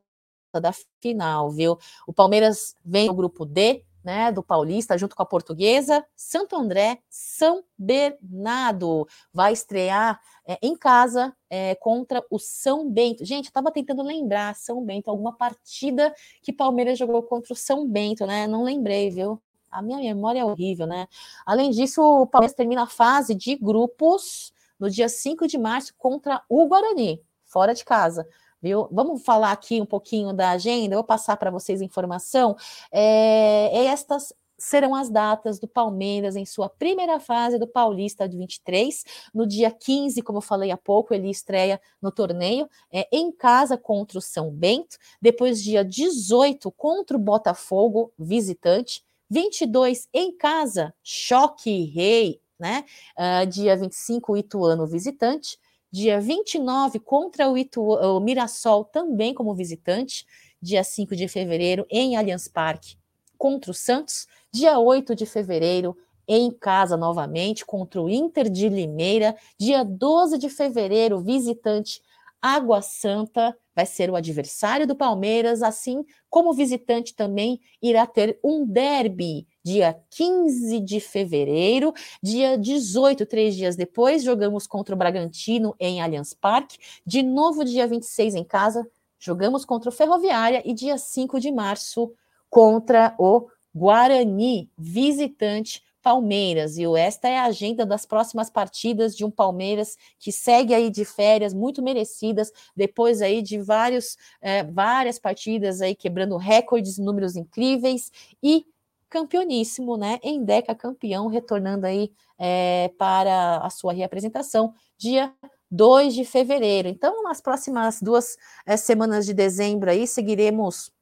da final, viu? O Palmeiras vem no grupo D, né, do Paulista, junto com a Portuguesa, Santo André, São Bernardo. Vai estrear é, em casa é, contra o São Bento. Gente, eu estava tentando lembrar, São Bento, alguma partida que Palmeiras jogou contra o São Bento, né? Não lembrei, viu? A minha memória é horrível, né? Além disso, o Palmeiras termina a fase de grupos no dia 5 de março contra o Guarani, fora de casa viu? Vamos falar aqui um pouquinho da agenda, eu vou passar para vocês informação. É, estas serão as datas do Palmeiras em sua primeira fase do Paulista de 23. No dia 15, como eu falei há pouco, ele estreia no torneio é, em casa contra o São Bento. Depois, dia 18, contra o Botafogo, visitante. 22 em casa, Choque Rei, né? Uh, dia 25, Ituano, visitante dia 29 contra o, Itu, o Mirassol, também como visitante, dia 5 de fevereiro em Allianz Parque contra o Santos, dia 8 de fevereiro em casa novamente contra o Inter de Limeira, dia 12 de fevereiro visitante Água Santa vai ser o adversário do Palmeiras, assim como visitante também irá ter um derby dia 15 de fevereiro, dia 18, três dias depois, jogamos contra o Bragantino em Allianz Parque, de novo dia 26 em casa, jogamos contra o Ferroviária e dia 5 de março contra o Guarani, visitante Palmeiras, e esta é a agenda das próximas partidas de um Palmeiras que segue aí de férias muito merecidas, depois aí de vários, é, várias partidas aí quebrando recordes, números incríveis e campeoníssimo, né? Em Deca campeão, retornando aí é, para a sua reapresentação dia 2 de fevereiro. Então, nas próximas duas é, semanas de dezembro aí, seguiremos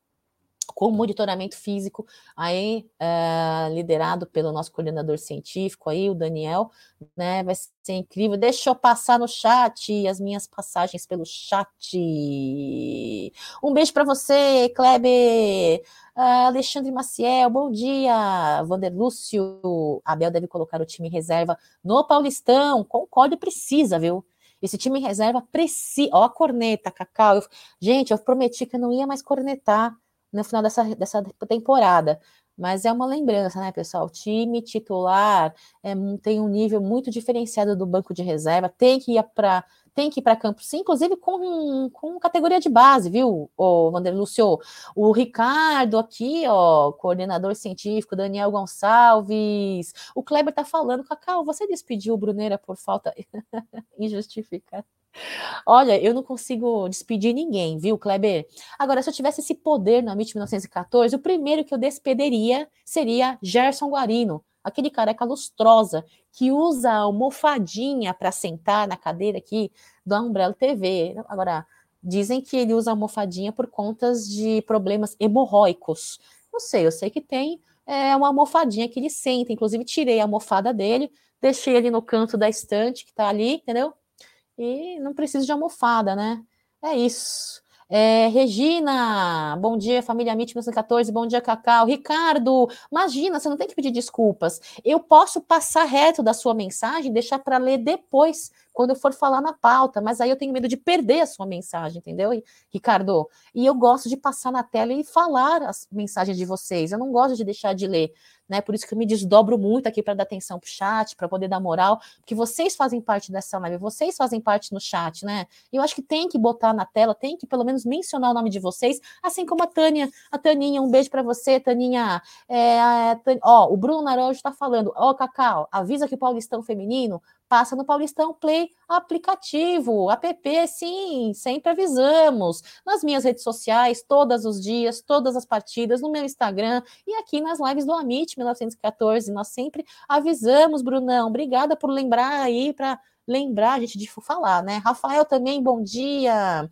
com monitoramento físico aí é, liderado pelo nosso coordenador científico aí, o Daniel, né? Vai ser incrível. Deixa eu passar no chat as minhas passagens pelo chat. Um beijo para você, Kleber. Uh, Alexandre Maciel, bom dia. Vander Lúcio, Abel deve colocar o time em reserva no Paulistão. Concordo, precisa, viu? Esse time em reserva precisa. Ó, a corneta, Cacau. Eu... Gente, eu prometi que eu não ia mais cornetar no final dessa, dessa temporada. Mas é uma lembrança, né, pessoal? O time titular é, tem um nível muito diferenciado do banco de reserva, tem que ir para tem que ir para campo, sim, inclusive com, com categoria de base, viu, o Vander Lucio? O Ricardo aqui, ó, coordenador científico, Daniel Gonçalves. O Kleber tá falando, Cacau, você despediu o Bruneira por falta injustificada. Olha, eu não consigo despedir ninguém, viu, Kleber? Agora, se eu tivesse esse poder no Amit 1914, o primeiro que eu despediria seria Gerson Guarino, aquele careca lustrosa que usa a almofadinha para sentar na cadeira aqui do Umbrella TV. Agora, dizem que ele usa a almofadinha por contas de problemas hemorróicos. Não sei, eu sei que tem é, uma almofadinha que ele senta. Inclusive, tirei a almofada dele, deixei ele no canto da estante que está ali, entendeu? E não preciso de almofada, né? É isso. É, Regina, bom dia, família MIT 1914, bom dia, Cacau. Ricardo, imagina, você não tem que pedir desculpas. Eu posso passar reto da sua mensagem, deixar para ler depois, quando eu for falar na pauta, mas aí eu tenho medo de perder a sua mensagem, entendeu, Ricardo? E eu gosto de passar na tela e falar as mensagens de vocês, eu não gosto de deixar de ler, né? Por isso que eu me desdobro muito aqui para dar atenção para o chat, para poder dar moral, porque vocês fazem parte dessa live, vocês fazem parte no chat, né? E eu acho que tem que botar na tela, tem que pelo menos mencionar o nome de vocês, assim como a Tânia, a Taninha, um beijo para você, Taninha. É, ó, o Bruno Narojo está falando, ó, Cacau, avisa que o Paulistão Feminino passa no Paulistão Play aplicativo, app, sim, sempre avisamos. Nas minhas redes sociais, todos os dias, todas as partidas, no meu Instagram e aqui nas lives do Amit 1914, nós sempre avisamos, Brunão. Obrigada por lembrar aí, para lembrar a gente de falar, né? Rafael também, bom dia.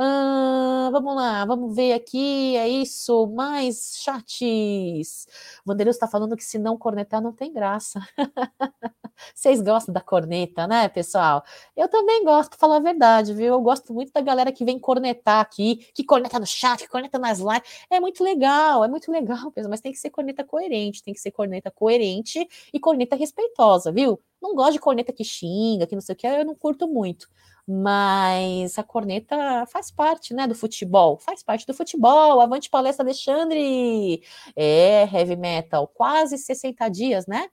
Ah, vamos lá, vamos ver aqui, é isso, mais chats. Vanderlei está falando que se não cornetar não tem graça. Vocês gostam da corneta, né, pessoal? Eu também gosto, falar a verdade, viu? Eu gosto muito da galera que vem cornetar aqui, que corneta no chat, que corneta nas lives. É muito legal, é muito legal, mas tem que ser corneta coerente, tem que ser corneta coerente e corneta respeitosa, viu? Não gosto de corneta que xinga, que não sei o que, eu não curto muito mas a corneta faz parte, né, do futebol, faz parte do futebol. Avante palestra, Alexandre. É, heavy metal, quase 60 dias, né?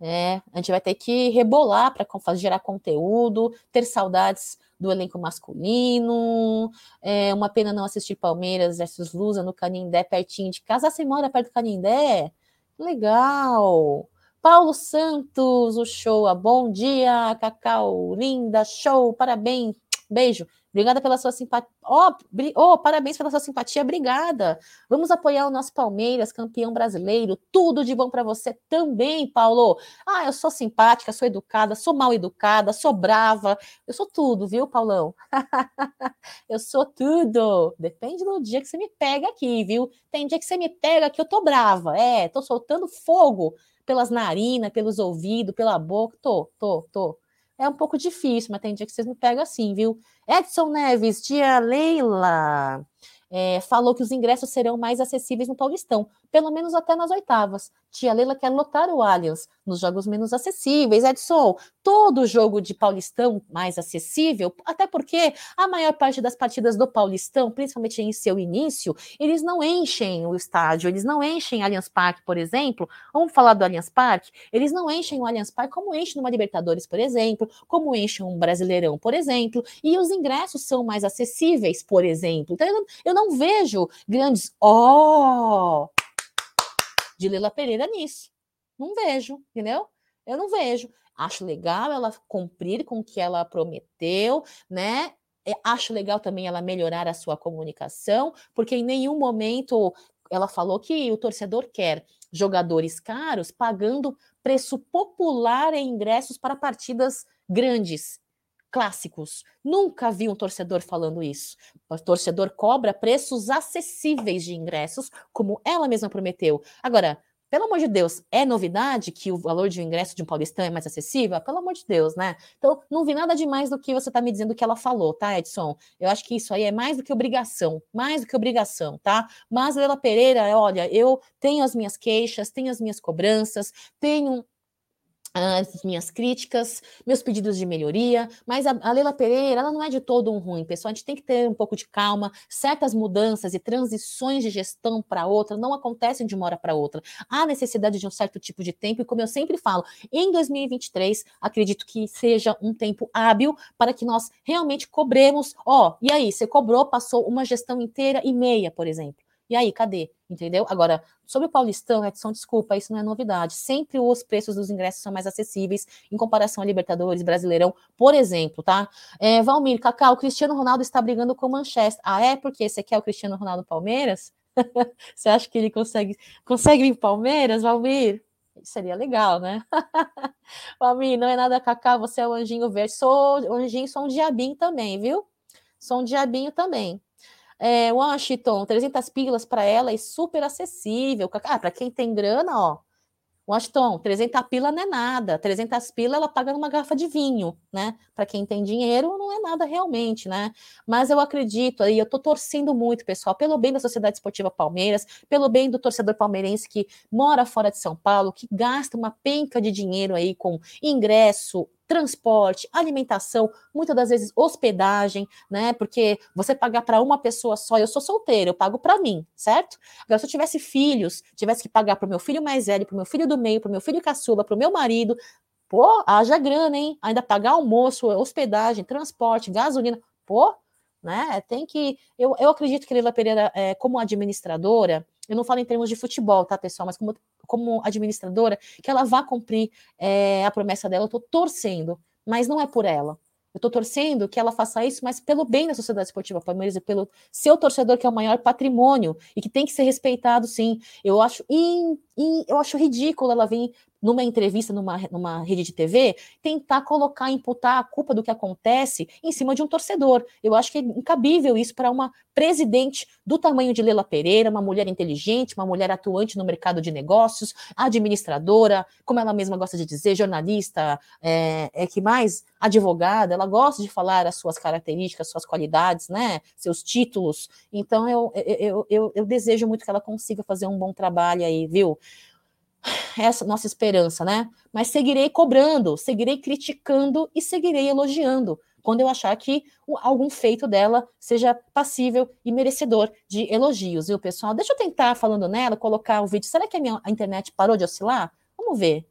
É, a gente vai ter que rebolar para gerar conteúdo, ter saudades do elenco masculino. É uma pena não assistir Palmeiras versus Lusa no Canindé, pertinho de casa. Ah, você mora perto do Canindé? Legal! Paulo Santos, o show. Bom dia, Cacau. Linda, show. Parabéns. Beijo. Obrigada pela sua simpatia. Oh, oh, parabéns pela sua simpatia. Obrigada. Vamos apoiar o nosso Palmeiras, campeão brasileiro. Tudo de bom para você também, Paulo. Ah, eu sou simpática, sou educada, sou mal educada, sou brava. Eu sou tudo, viu, Paulão? eu sou tudo. Depende do dia que você me pega aqui, viu? Tem dia que você me pega que eu tô brava. É, tô soltando fogo pelas narinas, pelos ouvidos, pela boca. Tô, tô, tô. É um pouco difícil, mas tem dia que vocês me pegam assim, viu? Edson Neves, tia Leila é, falou que os ingressos serão mais acessíveis no Paulistão, pelo menos até nas oitavas. Tia Leila quer lotar o Allianz nos jogos menos acessíveis. Edson, todo jogo de Paulistão mais acessível, até porque a maior parte das partidas do Paulistão, principalmente em seu início, eles não enchem o estádio, eles não enchem Allianz Parque, por exemplo. Vamos falar do Allianz Parque? Eles não enchem o Allianz Parque como enchem numa Libertadores, por exemplo, como enchem um Brasileirão, por exemplo, e os ingressos são mais acessíveis, por exemplo. Então, eu não, eu não vejo grandes ó oh, de Leila Pereira nisso. Não vejo, entendeu? Eu não vejo. Acho legal ela cumprir com o que ela prometeu, né? É, acho legal também ela melhorar a sua comunicação, porque em nenhum momento ela falou que o torcedor quer jogadores caros pagando preço popular em ingressos para partidas grandes clássicos. Nunca vi um torcedor falando isso. O torcedor cobra preços acessíveis de ingressos, como ela mesma prometeu. Agora, pelo amor de Deus, é novidade que o valor de um ingresso de um paulistão é mais acessível? Pelo amor de Deus, né? Então, não vi nada demais do que você está me dizendo que ela falou, tá, Edson? Eu acho que isso aí é mais do que obrigação, mais do que obrigação, tá? Mas, Leila Pereira, olha, eu tenho as minhas queixas, tenho as minhas cobranças, tenho as minhas críticas, meus pedidos de melhoria, mas a, a Leila Pereira, ela não é de todo um ruim, pessoal, a gente tem que ter um pouco de calma, certas mudanças e transições de gestão para outra não acontecem de uma hora para outra, há necessidade de um certo tipo de tempo, e como eu sempre falo, em 2023, acredito que seja um tempo hábil para que nós realmente cobremos, ó, oh, e aí, você cobrou, passou uma gestão inteira e meia, por exemplo, e aí, cadê? Entendeu? Agora, sobre o Paulistão, Edson, desculpa, isso não é novidade. Sempre os preços dos ingressos são mais acessíveis em comparação a Libertadores, Brasileirão, por exemplo, tá? É, Valmir, Cacau, o Cristiano Ronaldo está brigando com o Manchester. Ah, é? Porque você quer o Cristiano Ronaldo Palmeiras? você acha que ele consegue, consegue vir Palmeiras, Valmir? Seria legal, né? Valmir, não é nada Cacau, você é o anjinho verde. Sou anjinho, sou um diabinho também, viu? Sou um diabinho também. É, Washington, 300 pilas para ela e super acessível. Ah, para quem tem grana, ó, Washington, 300 pila não é nada. 300 pila ela paga numa garrafa de vinho, né? Para quem tem dinheiro, não é nada realmente, né? Mas eu acredito aí, eu tô torcendo muito, pessoal, pelo bem da Sociedade Esportiva Palmeiras, pelo bem do torcedor palmeirense que mora fora de São Paulo, que gasta uma penca de dinheiro aí com ingresso, transporte, alimentação, muitas das vezes hospedagem, né? Porque você pagar para uma pessoa só, eu sou solteira, eu pago para mim, certo? Agora, se eu tivesse filhos, tivesse que pagar para o meu filho mais velho, para o meu filho do meio, para o meu filho caçula, para o meu marido, pô, haja grana, hein? Ainda pagar almoço, hospedagem, transporte, gasolina, pô, né? Tem que. Eu, eu acredito que Leila Pereira, é, como administradora, eu não falo em termos de futebol, tá, pessoal, mas como, como administradora, que ela vá cumprir é, a promessa dela, eu tô torcendo, mas não é por ela. Eu estou torcendo que ela faça isso, mas pelo bem da Sociedade Esportiva Palmeiras pelo seu torcedor, que é o maior patrimônio e que tem que ser respeitado, sim. Eu acho, in, in, eu acho ridículo ela vir numa entrevista numa, numa rede de TV, tentar colocar, imputar a culpa do que acontece em cima de um torcedor. Eu acho que é incabível isso para uma presidente do tamanho de Lela Pereira, uma mulher inteligente, uma mulher atuante no mercado de negócios, administradora, como ela mesma gosta de dizer, jornalista, é, é que mais advogada, ela gosta de falar as suas características, suas qualidades, né, seus títulos. Então eu, eu, eu, eu desejo muito que ela consiga fazer um bom trabalho aí, viu? Essa nossa esperança, né? Mas seguirei cobrando, seguirei criticando e seguirei elogiando quando eu achar que algum feito dela seja passível e merecedor de elogios, viu, pessoal? Deixa eu tentar, falando nela, colocar o vídeo. Será que a minha a internet parou de oscilar? Vamos ver.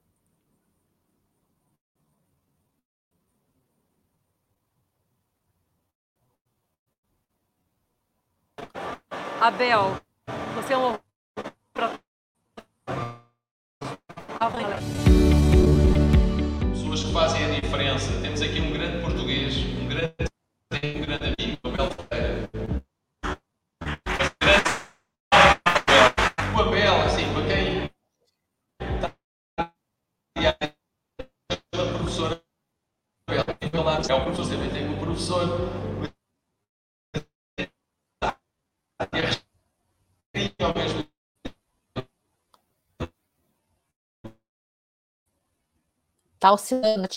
Abel, você é um
aqui um grande português, um grande, um grande amigo, Abel Ferreira. O Abel, assim, para quem está a professora Abel, é o professor CB, tem o professor ao mesmo
Tá oscilando.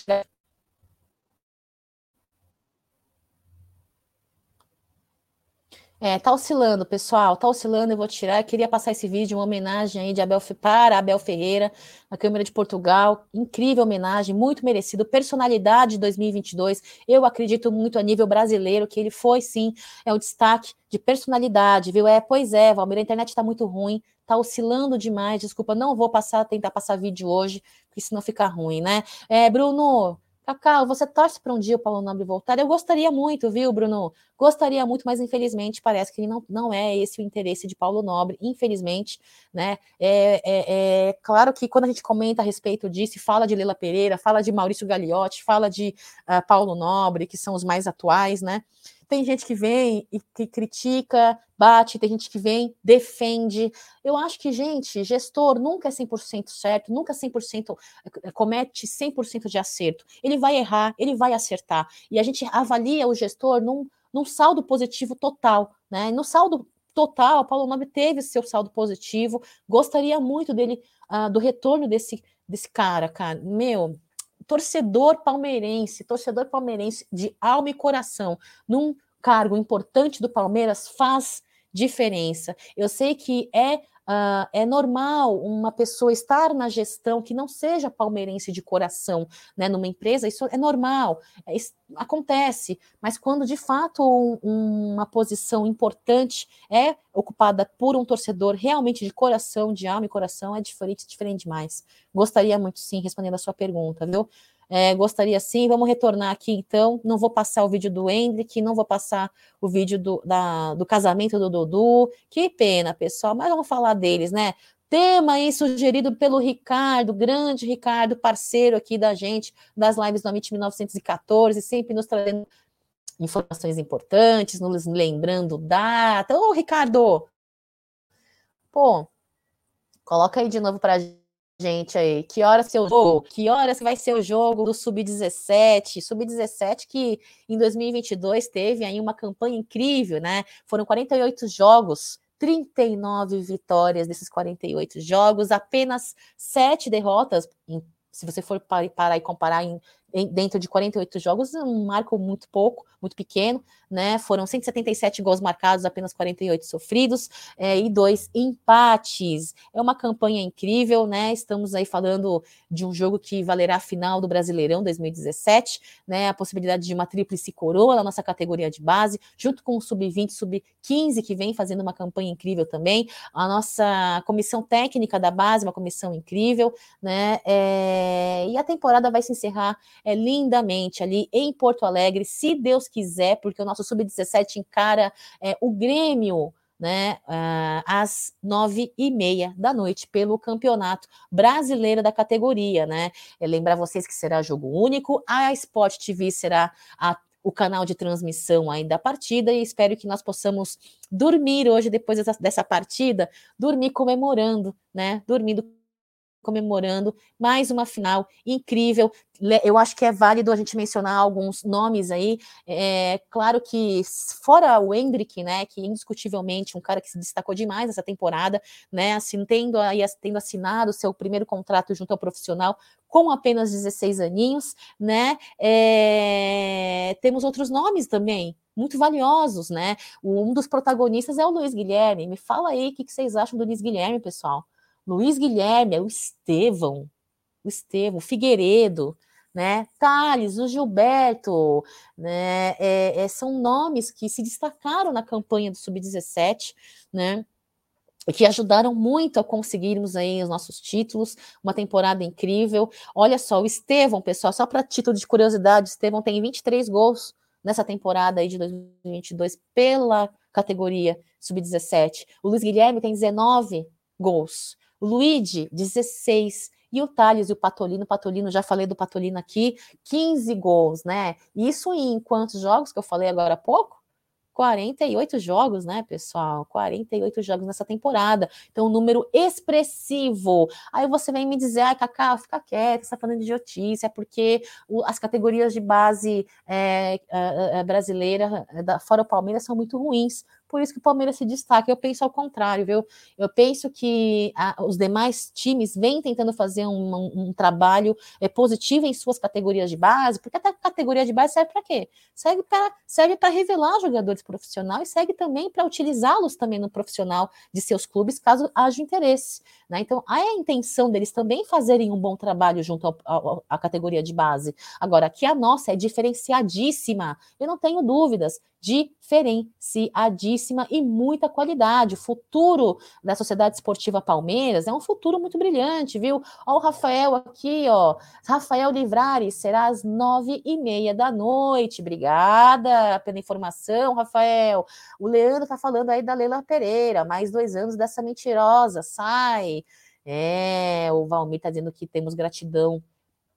É, tá oscilando, pessoal, tá oscilando, eu vou tirar. Eu queria passar esse vídeo, uma homenagem aí de Abel para Abel Ferreira, na Câmara de Portugal. Incrível homenagem, muito merecido. Personalidade de 2022. Eu acredito muito a nível brasileiro que ele foi sim, é o destaque de personalidade, viu? É, pois é, Valmir, a internet tá muito ruim, tá oscilando demais. Desculpa, não vou passar, tentar passar vídeo hoje, porque senão fica ruim, né? É, Bruno, Cacau, você torce para um dia o Paulo Nobre voltar? Eu gostaria muito, viu, Bruno? Gostaria muito, mas infelizmente parece que não, não é esse o interesse de Paulo Nobre, infelizmente, né? É, é, é claro que quando a gente comenta a respeito disso, fala de Leila Pereira, fala de Maurício Gagliotti, fala de uh, Paulo Nobre, que são os mais atuais, né? Tem gente que vem e que critica, bate, tem gente que vem, defende. Eu acho que, gente, gestor nunca é 100% certo, nunca 100% eh, comete 100% de acerto. Ele vai errar, ele vai acertar. E a gente avalia o gestor num, num saldo positivo total, né? No saldo total, Paulo Nobre teve seu saldo positivo. Gostaria muito dele, uh, do retorno desse, desse cara, cara. Meu, torcedor palmeirense, torcedor palmeirense de alma e coração, num cargo importante do Palmeiras faz diferença. Eu sei que é Uh, é normal uma pessoa estar na gestão que não seja palmeirense de coração, né, numa empresa, isso é normal, é, isso acontece, mas quando de fato um, uma posição importante é ocupada por um torcedor realmente de coração, de alma e coração, é diferente, diferente demais. Gostaria muito sim, respondendo a sua pergunta, viu? É, gostaria sim, vamos retornar aqui então. Não vou passar o vídeo do Hendrick, não vou passar o vídeo do, da, do casamento do Dudu. Que pena, pessoal, mas vamos falar deles, né? Tema aí sugerido pelo Ricardo, grande Ricardo, parceiro aqui da gente, das lives do Amit 1914, sempre nos trazendo informações importantes, nos lembrando data. Ô, Ricardo! Pô, coloca aí de novo para gente gente aí, que hora seu jogo? Que horas vai ser o jogo do Sub-17? Sub-17 que em 2022 teve aí uma campanha incrível, né? Foram 48 jogos 39 vitórias desses 48 jogos, apenas 7 derrotas, se você for parar e comparar em, em, dentro de 48 jogos, um marco muito pouco, muito pequeno, né? Foram 177 gols marcados, apenas 48 sofridos é, e dois empates. É uma campanha incrível, né? Estamos aí falando de um jogo que valerá a final do Brasileirão 2017, né? A possibilidade de uma tríplice coroa na nossa categoria de base, junto com o sub-20, sub-15 que vem fazendo uma campanha incrível também. A nossa comissão técnica da base, uma comissão incrível, né? É, e a temporada vai se encerrar é, lindamente ali em Porto Alegre, se Deus quiser, porque o nosso sub-17 encara é, o Grêmio né, uh, às nove e meia da noite pelo campeonato brasileiro da categoria, né? Lembrar vocês que será jogo único, a Sport TV será a, o canal de transmissão aí da partida e espero que nós possamos dormir hoje depois dessa, dessa partida, dormir comemorando, né? Dormindo comemorando mais uma final incrível. Eu acho que é válido a gente mencionar alguns nomes aí. É claro que, fora o Hendrick, né, que indiscutivelmente um cara que se destacou demais essa temporada, né, assim, tendo, aí, tendo assinado seu primeiro contrato junto ao profissional com apenas 16 aninhos, né? É, temos outros nomes também, muito valiosos, né? Um dos protagonistas é o Luiz Guilherme. Me fala aí o que vocês acham do Luiz Guilherme, pessoal. Luiz Guilherme, é o Estevão, o Estevão, Figueiredo, né? Thales, o Gilberto, né? É, é, são nomes que se destacaram na campanha do Sub-17, né? que ajudaram muito a conseguirmos aí os nossos títulos, uma temporada incrível. Olha só, o Estevão, pessoal, só para título de curiosidade, Estevão tem 23 gols nessa temporada aí de 2022 pela categoria sub-17. O Luiz Guilherme tem 19 gols. Luigi, 16. E o Thales e o Patolino, Patolino, já falei do Patolino aqui, 15 gols, né? Isso em quantos jogos que eu falei agora há pouco? 48 jogos, né, pessoal? 48 jogos nessa temporada. Então, um número expressivo. Aí você vem me dizer, ai, Cacá, fica quieto, você está falando de idiotice, é porque as categorias de base é, é, é, brasileira, da, fora o Palmeiras, são muito ruins por isso que o Palmeiras se destaca. Eu penso ao contrário, viu? Eu penso que a, os demais times vêm tentando fazer um, um, um trabalho é, positivo em suas categorias de base, porque a categoria de base serve para quê? Serve para serve revelar jogadores profissionais e serve também para utilizá-los também no profissional de seus clubes, caso haja interesse. Né? Então, há a intenção deles também fazerem um bom trabalho junto à categoria de base. Agora, aqui a nossa é diferenciadíssima, eu não tenho dúvidas diferenciadíssima e muita qualidade. O futuro da Sociedade Esportiva Palmeiras é um futuro muito brilhante, viu? Ó, o Rafael aqui, ó. Rafael Livrari será às nove e meia da noite. Obrigada pela informação, Rafael. O Leandro tá falando aí da Leila Pereira, mais dois anos dessa mentirosa, sai. É, o Valmir tá dizendo que temos gratidão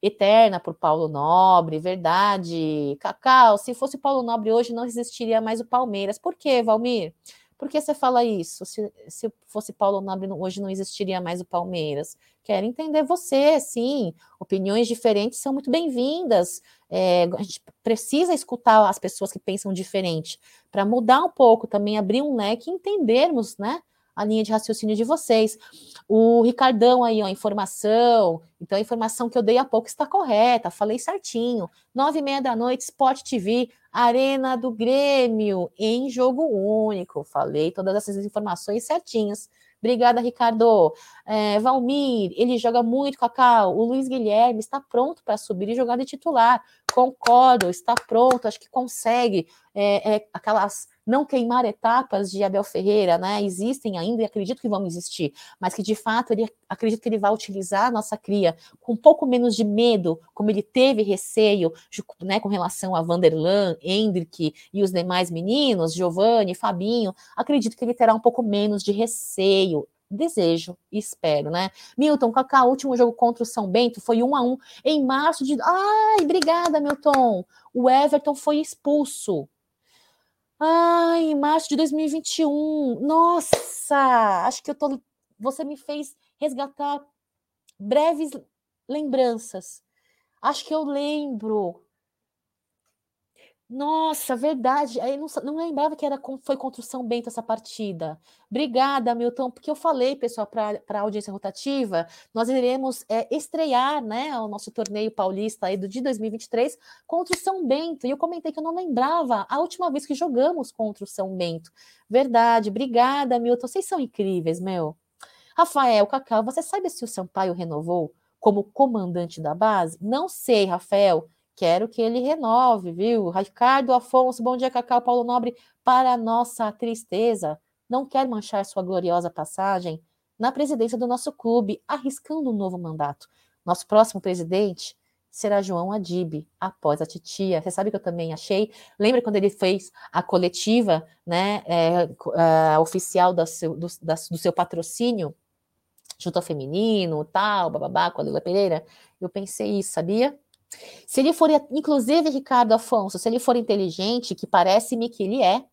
eterna por Paulo Nobre, verdade. Cacau, se fosse Paulo Nobre hoje não existiria mais o Palmeiras. Por quê, Valmir? Por que você fala isso? Se, se fosse Paulo Nobre hoje não existiria mais o Palmeiras. Quero entender você, sim. Opiniões diferentes são muito bem-vindas. É, a gente precisa escutar as pessoas que pensam diferente para mudar um pouco, também abrir um leque e entendermos, né? A linha de raciocínio de vocês. O Ricardão aí, ó, informação. Então, a informação que eu dei há pouco está correta, falei certinho. Nove e meia da noite, Sport TV, Arena do Grêmio, em jogo único. Falei todas essas informações certinhas. Obrigada, Ricardo. É, Valmir, ele joga muito, Cacau. O Luiz Guilherme está pronto para subir e jogar de titular. Concordo, está pronto, acho que consegue. É, é, aquelas não queimar etapas de Abel Ferreira, né? Existem ainda e acredito que vão existir, mas que de fato ele acredito que ele vai utilizar a nossa cria com um pouco menos de medo, como ele teve receio, né, com relação a Vanderlan, Hendrick e os demais meninos, Giovanni, Fabinho. Acredito que ele terá um pouco menos de receio desejo e espero, né? Milton, Kaká, último jogo contra o São Bento foi um a um em março de. Ai, obrigada, Milton. O Everton foi expulso. Ai, em março de 2021. Nossa, acho que eu tô. Você me fez resgatar breves lembranças. Acho que eu lembro. Nossa, verdade. Aí não, não lembrava que era foi contra o São Bento essa partida. Obrigada, Milton, porque eu falei, pessoal, para a audiência rotativa, nós iremos é, estrear né, o nosso torneio paulista aí do de 2023 contra o São Bento. E eu comentei que eu não lembrava a última vez que jogamos contra o São Bento. Verdade, obrigada, Milton. Vocês são incríveis, meu. Rafael, Cacau, você sabe se o Sampaio renovou como comandante da base? Não sei, Rafael. Quero que ele renove, viu? Ricardo Afonso, bom dia, Cacau Paulo Nobre. Para nossa tristeza, não quer manchar sua gloriosa passagem na presidência do nosso clube, arriscando um novo mandato. Nosso próximo presidente será João Adib, após a titia. Você sabe que eu também achei. Lembra quando ele fez a coletiva, né, é, é, oficial do seu, do, da, do seu patrocínio, junto ao feminino, tal, bababá, com a Lila Pereira? Eu pensei isso, sabia? Se ele for, inclusive, Ricardo Afonso, se ele for inteligente, que parece-me que ele é,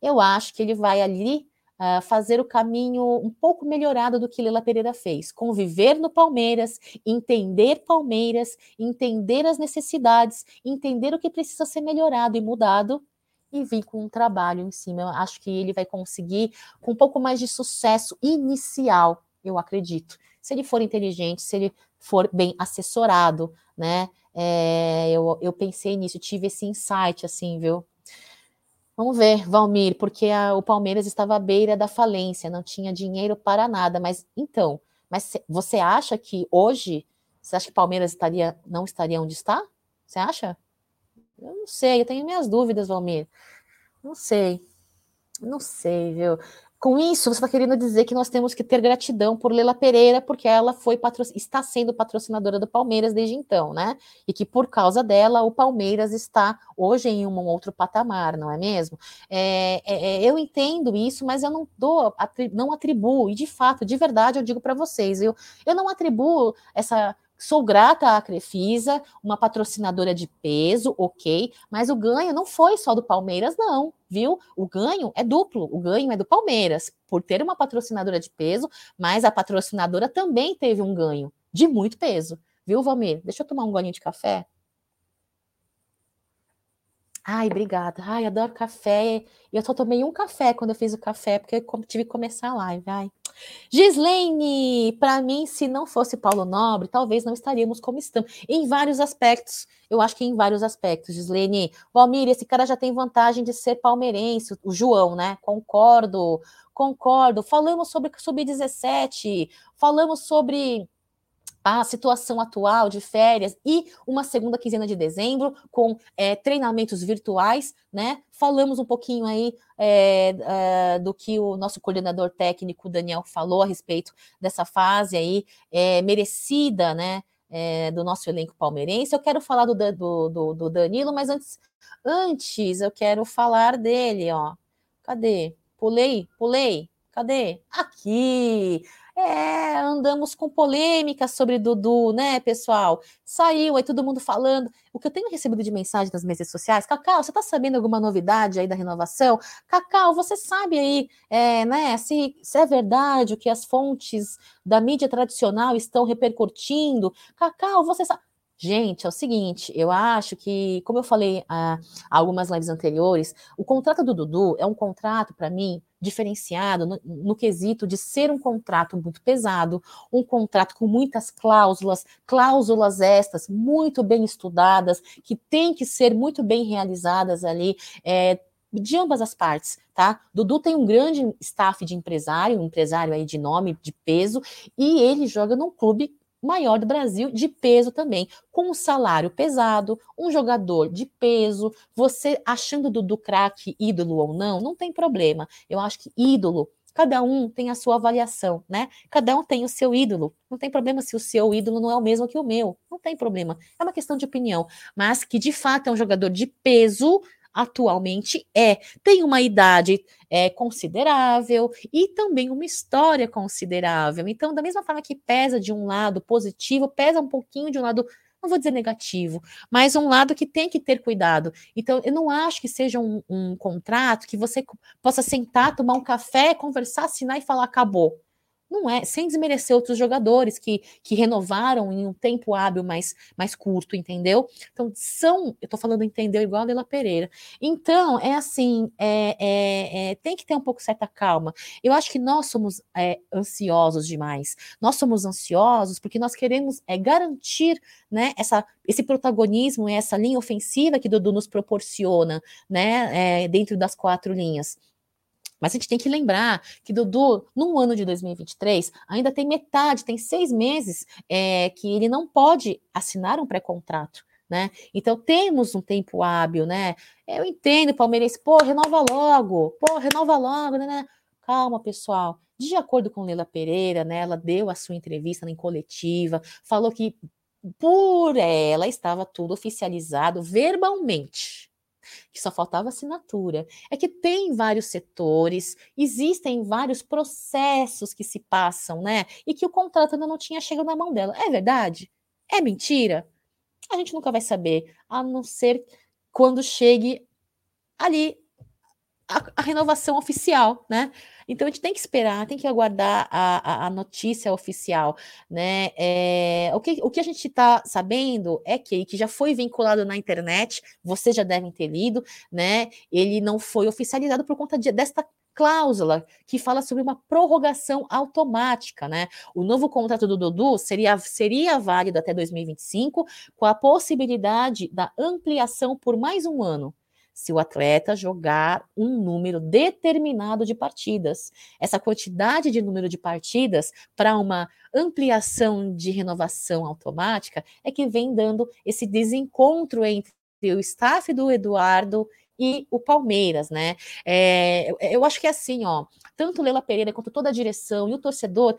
eu acho que ele vai ali uh, fazer o caminho um pouco melhorado do que Lila Pereira fez. Conviver no Palmeiras, entender Palmeiras, entender as necessidades, entender o que precisa ser melhorado e mudado e vir com um trabalho em cima. Eu acho que ele vai conseguir com um pouco mais de sucesso inicial, eu acredito. Se ele for inteligente, se ele for bem assessorado, né? É, eu, eu pensei nisso, tive esse insight, assim, viu? Vamos ver, Valmir, porque a, o Palmeiras estava à beira da falência, não tinha dinheiro para nada. Mas então, mas você acha que hoje, você acha que o Palmeiras estaria, não estaria onde está? Você acha? Eu não sei, eu tenho minhas dúvidas, Valmir. Não sei. Não sei, viu? Com isso, você está querendo dizer que nós temos que ter gratidão por Lela Pereira, porque ela foi está sendo patrocinadora do Palmeiras desde então, né? E que por causa dela o Palmeiras está hoje em um outro patamar, não é mesmo? É, é, é eu entendo isso, mas eu não dou, não atribuo, e de fato, de verdade, eu digo para vocês, eu, eu não atribuo essa Sou grata à Crefisa, uma patrocinadora de peso, ok, mas o ganho não foi só do Palmeiras, não, viu? O ganho é duplo, o ganho é do Palmeiras, por ter uma patrocinadora de peso, mas a patrocinadora também teve um ganho de muito peso, viu, Valmir? Deixa eu tomar um golinho de café. Ai, obrigada. Ai, adoro café. Eu só tomei um café quando eu fiz o café, porque eu tive que começar a live. Ai. Gislaine, para mim, se não fosse Paulo Nobre, talvez não estaríamos como estamos. Em vários aspectos. Eu acho que em vários aspectos, Gislaine. Valmir, esse cara já tem vantagem de ser palmeirense, o João, né? Concordo, concordo. Falamos sobre sub-17, falamos sobre a situação atual de férias e uma segunda quinzena de dezembro com é, treinamentos virtuais, né? Falamos um pouquinho aí é, é, do que o nosso coordenador técnico Daniel falou a respeito dessa fase aí merecida, né? Do nosso elenco palmeirense. Eu quero falar do, do, do, do Danilo, mas antes, antes eu quero falar dele, ó. Cadê? Pulei, pulei. Cadê? Aqui! É, andamos com polêmicas sobre Dudu, né, pessoal? Saiu aí todo mundo falando. O que eu tenho recebido de mensagem nas mídias sociais, Cacau, você tá sabendo alguma novidade aí da renovação? Cacau, você sabe aí, é, né, se, se é verdade o que as fontes da mídia tradicional estão repercutindo? Cacau, você sabe. Gente, é o seguinte, eu acho que, como eu falei há algumas lives anteriores, o contrato do Dudu é um contrato, para mim, diferenciado no, no, quesito de ser um contrato muito pesado, um contrato com muitas cláusulas, cláusulas estas muito bem estudadas, que tem que ser muito bem realizadas ali. É, de ambas as partes, tá? Dudu tem um grande staff de empresário, um empresário aí de nome, de peso, e ele joga num clube maior do Brasil, de peso também, com um salário pesado, um jogador de peso, você achando Dudu craque ídolo ou não, não tem problema. Eu acho que ídolo Cada um tem a sua avaliação, né? Cada um tem o seu ídolo. Não tem problema se o seu ídolo não é o mesmo que o meu. Não tem problema. É uma questão de opinião. Mas que de fato é um jogador de peso, atualmente é. Tem uma idade é, considerável e também uma história considerável. Então, da mesma forma que pesa de um lado positivo, pesa um pouquinho de um lado não vou dizer negativo, mas um lado que tem que ter cuidado. Então, eu não acho que seja um, um, contrato que você possa sentar, tomar um café, conversar, assinar e falar acabou. Não é, sem desmerecer outros jogadores que, que renovaram em um tempo hábil mais, mais curto, entendeu? Então, são, eu tô falando entendeu igual a Leila Pereira. Então, é assim, é, é, é, tem que ter um pouco certa calma. Eu acho que nós somos é, ansiosos demais. Nós somos ansiosos porque nós queremos é, garantir né, essa, esse protagonismo, essa linha ofensiva que Dudu nos proporciona, né, é, dentro das quatro linhas. Mas a gente tem que lembrar que Dudu, no ano de 2023, ainda tem metade, tem seis meses é, que ele não pode assinar um pré-contrato. Né? Então temos um tempo hábil, né? Eu entendo, palmeirense, pô, renova logo, pô, renova logo, né? né? Calma, pessoal. De acordo com Leila Pereira, né? Ela deu a sua entrevista em coletiva, falou que por ela estava tudo oficializado verbalmente que só faltava assinatura. É que tem vários setores, existem vários processos que se passam, né? E que o contrato ainda não tinha chegado na mão dela. É verdade? É mentira? A gente nunca vai saber, a não ser quando chegue ali a, a renovação oficial, né? Então a gente tem que esperar, tem que aguardar a, a, a notícia oficial, né? É, o, que, o que a gente está sabendo é que, que já foi vinculado na internet, vocês já devem ter lido, né? Ele não foi oficializado por conta de, desta cláusula que fala sobre uma prorrogação automática, né? O novo contrato do Dudu seria, seria válido até 2025, com a possibilidade da ampliação por mais um ano se o atleta jogar um número determinado de partidas. Essa quantidade de número de partidas para uma ampliação de renovação automática é que vem dando esse desencontro entre o staff do Eduardo e o Palmeiras, né? É, eu acho que é assim, ó. Tanto Leila Pereira quanto toda a direção e o torcedor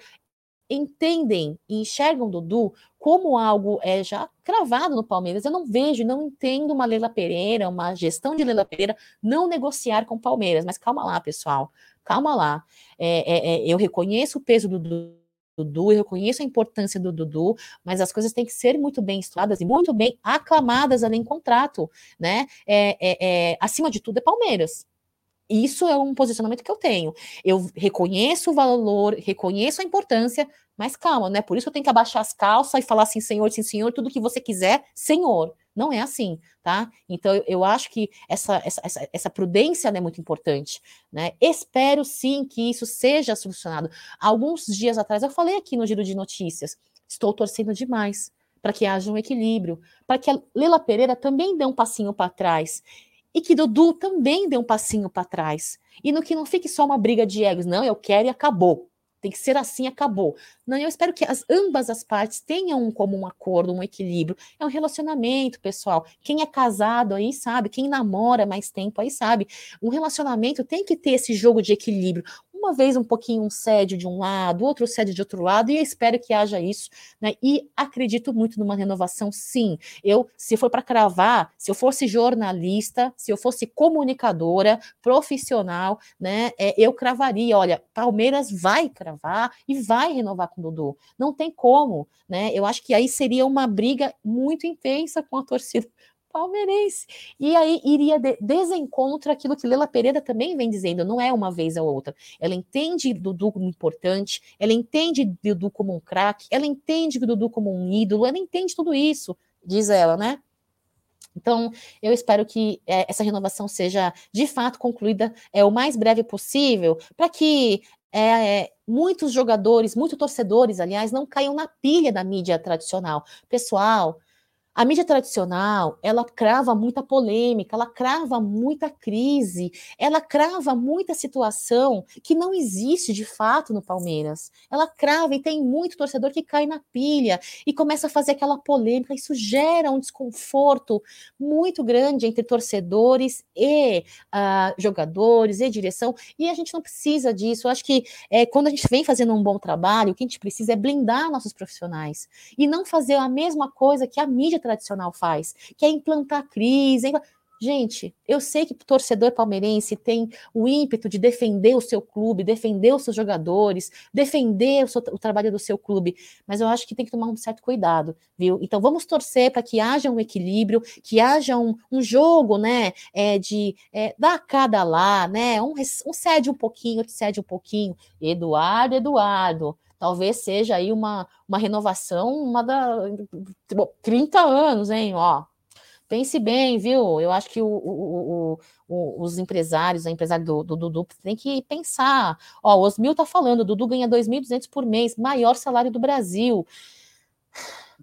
entendem e enxergam Dudu como algo é, já cravado no Palmeiras. Eu não vejo, não entendo uma Leila Pereira, uma gestão de Leila Pereira não negociar com o Palmeiras. Mas calma lá, pessoal, calma lá. É, é, é eu reconheço o peso do Dudu, eu reconheço a importância do Dudu, mas as coisas têm que ser muito bem estudadas e muito bem aclamadas ali em contrato, né? É, é, é acima de tudo é Palmeiras. Isso é um posicionamento que eu tenho. Eu reconheço o valor, reconheço a importância, mas calma, né? Por isso eu tenho que abaixar as calças e falar assim, senhor, sim, senhor, tudo que você quiser, senhor. Não é assim, tá? Então eu acho que essa, essa, essa, prudência é muito importante, né? Espero sim que isso seja solucionado. Alguns dias atrás eu falei aqui no Giro de Notícias, estou torcendo demais para que haja um equilíbrio, para que a Lila Pereira também dê um passinho para trás e que Dudu também dê um passinho para trás. E no que não fique só uma briga de egos, não, eu quero e acabou. Tem que ser assim, acabou. Não, eu espero que as, ambas as partes tenham um comum acordo, um equilíbrio. É um relacionamento, pessoal. Quem é casado aí sabe, quem namora mais tempo aí sabe. Um relacionamento tem que ter esse jogo de equilíbrio uma vez um pouquinho um cede de um lado, outro cede de outro lado, e espero que haja isso, né? E acredito muito numa renovação, sim. Eu, se for para cravar, se eu fosse jornalista, se eu fosse comunicadora, profissional, né? É, eu cravaria, olha, Palmeiras vai cravar e vai renovar com o Dudu. Não tem como, né? Eu acho que aí seria uma briga muito intensa com a torcida palmeirense. E aí iria de desencontro aquilo que Lela Pereira também vem dizendo, não é uma vez ou outra. Ela entende Dudu como importante, ela entende Dudu como um craque, ela entende Dudu como um ídolo, ela entende tudo isso, diz ela, né? Então, eu espero que é, essa renovação seja de fato concluída é, o mais breve possível, para que é, muitos jogadores, muitos torcedores, aliás, não caiam na pilha da mídia tradicional. Pessoal, a mídia tradicional, ela crava muita polêmica, ela crava muita crise, ela crava muita situação que não existe de fato no Palmeiras. Ela crava e tem muito torcedor que cai na pilha e começa a fazer aquela polêmica. Isso gera um desconforto muito grande entre torcedores e uh, jogadores e direção. E a gente não precisa disso. Eu acho que é, quando a gente vem fazendo um bom trabalho, o que a gente precisa é blindar nossos profissionais e não fazer a mesma coisa que a mídia tradicional faz, que é implantar crise. Gente, eu sei que o torcedor palmeirense tem o ímpeto de defender o seu clube, defender os seus jogadores, defender o, seu, o, trabalho do seu clube, mas eu acho que tem que tomar um certo cuidado, viu? Então vamos torcer para que haja um equilíbrio, que haja um, um jogo, né, é, de é, dar cada lá, né? Um, um cede um pouquinho, outro cede um pouquinho. Eduardo, Eduardo, talvez seja aí uma, uma renovação, uma da 30 anos, hein? Ó, pense bem, viu? Eu acho que o, o, o, os empresários, a empresária do, do Dudu tem que pensar. Ó, o Osmil tá falando, Dudu ganha 2.200 por mês, maior salário do Brasil.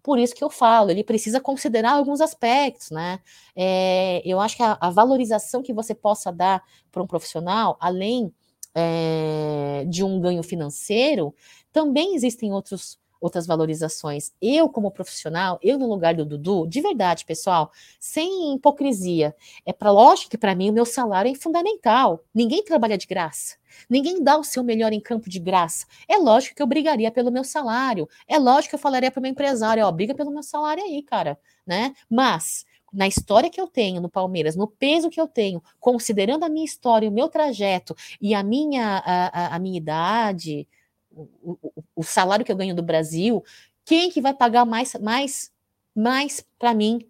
Por isso que eu falo, ele precisa considerar alguns aspectos, né? É, eu acho que a, a, valorização que você possa dar para um profissional, além é, de um ganho financeiro, também existem outros outras valorizações. Eu, como profissional, eu no lugar do Dudu, de verdade, pessoal, sem hipocrisia, é para lógico que para mim o meu salário é fundamental. Ninguém trabalha de graça. Ninguém dá o seu melhor em campo de graça. É lógico que eu brigaria pelo meu salário. É lógico que eu falaria para o meu empresário, ó, briga pelo meu salário aí, cara, né? Mas na história que eu tenho no Palmeiras, no peso que eu tenho, considerando a minha história, o meu trajeto e a minha, a, a, minha idade, o, o, salário que eu ganho do Brasil, quem que vai pagar mais, mais, mais para mim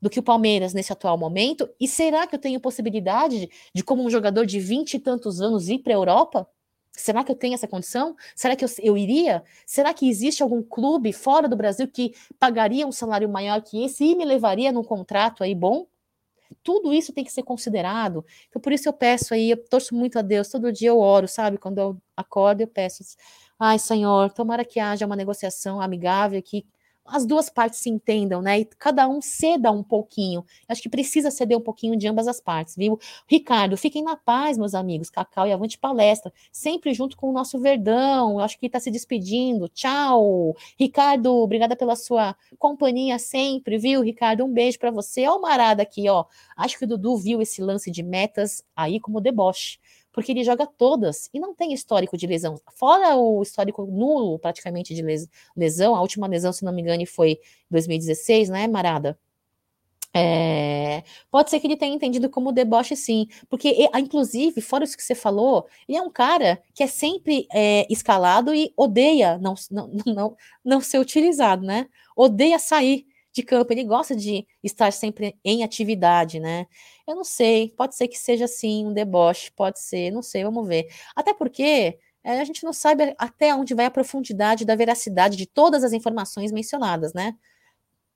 do que o Palmeiras nesse atual momento? E será que eu tenho possibilidade de, de como um jogador de vinte e tantos anos, ir para a Europa? Será que eu tenho essa condição? Será que eu, eu, iria? Será que existe algum clube fora do Brasil que pagaria um salário maior que esse e me levaria num contrato aí bom? Tudo isso tem que ser considerado. Então, por isso eu peço aí, eu torço muito a Deus, todo dia eu oro, sabe? Quando eu acordo, eu peço, ai, Senhor, tomara que haja uma negociação amigável, que as duas partes se entendam, né? E cada um ceda um pouquinho. Acho que precisa ceder um pouquinho de ambas as partes, viu? Ricardo, fiquem na paz, meus amigos. Cacau e Avante Palestra, sempre junto com o nosso Verdão. Acho que está se despedindo. Tchau. Ricardo, obrigada pela sua companhia sempre, viu? Ricardo, um beijo para você. Ó, o Marada aqui, ó. Acho que o Dudu viu esse lance de metas aí como deboche porque ele joga todas e não tem histórico de lesão. Fora o histórico nulo, praticamente, de lesão, a última lesão, se não me engano, foi 2016, né, Marada? É, pode ser que ele tenha entendido como deboche, sim, porque, inclusive, fora isso que você falou, ele é um cara que é sempre é, escalado e odeia não, não, não, não ser utilizado, né? Odeia sair de campo, ele gosta de estar sempre em atividade, né? Eu não sei, pode ser que seja assim um deboche, pode ser, não sei, vamos ver. Até porque é, a gente não sabe até onde vai a profundidade da veracidade de todas as informações mencionadas, né?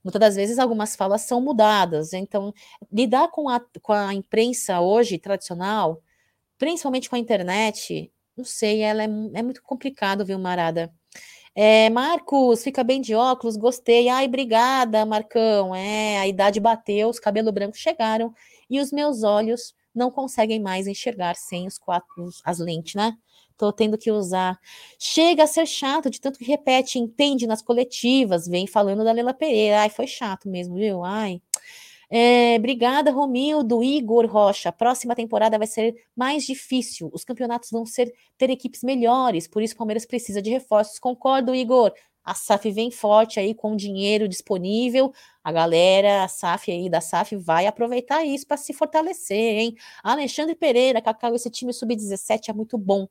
Muitas das vezes algumas falas são mudadas, então lidar com a, com a imprensa hoje tradicional, principalmente com a internet, não sei, ela é, é muito complicado, viu, Marada? É, Marcos, fica bem de óculos, gostei. Ai, obrigada, Marcão. É, a idade bateu, os cabelos brancos chegaram e os meus olhos não conseguem mais enxergar sem os quatro, as lentes, né? Tô tendo que usar. Chega a ser chato de tanto que repete, entende nas coletivas, vem falando da Lela Pereira. Ai, foi chato mesmo, viu? Ai. É, obrigada, Romildo, Igor Rocha. A próxima temporada vai ser mais difícil. Os campeonatos vão ser ter equipes melhores, por isso o Palmeiras precisa de reforços. Concordo, Igor. A SAF vem forte aí com dinheiro disponível. A galera, a SAF aí da SAF vai aproveitar isso para se fortalecer, hein? Alexandre Pereira, Cacau, esse time sub-17 é muito bom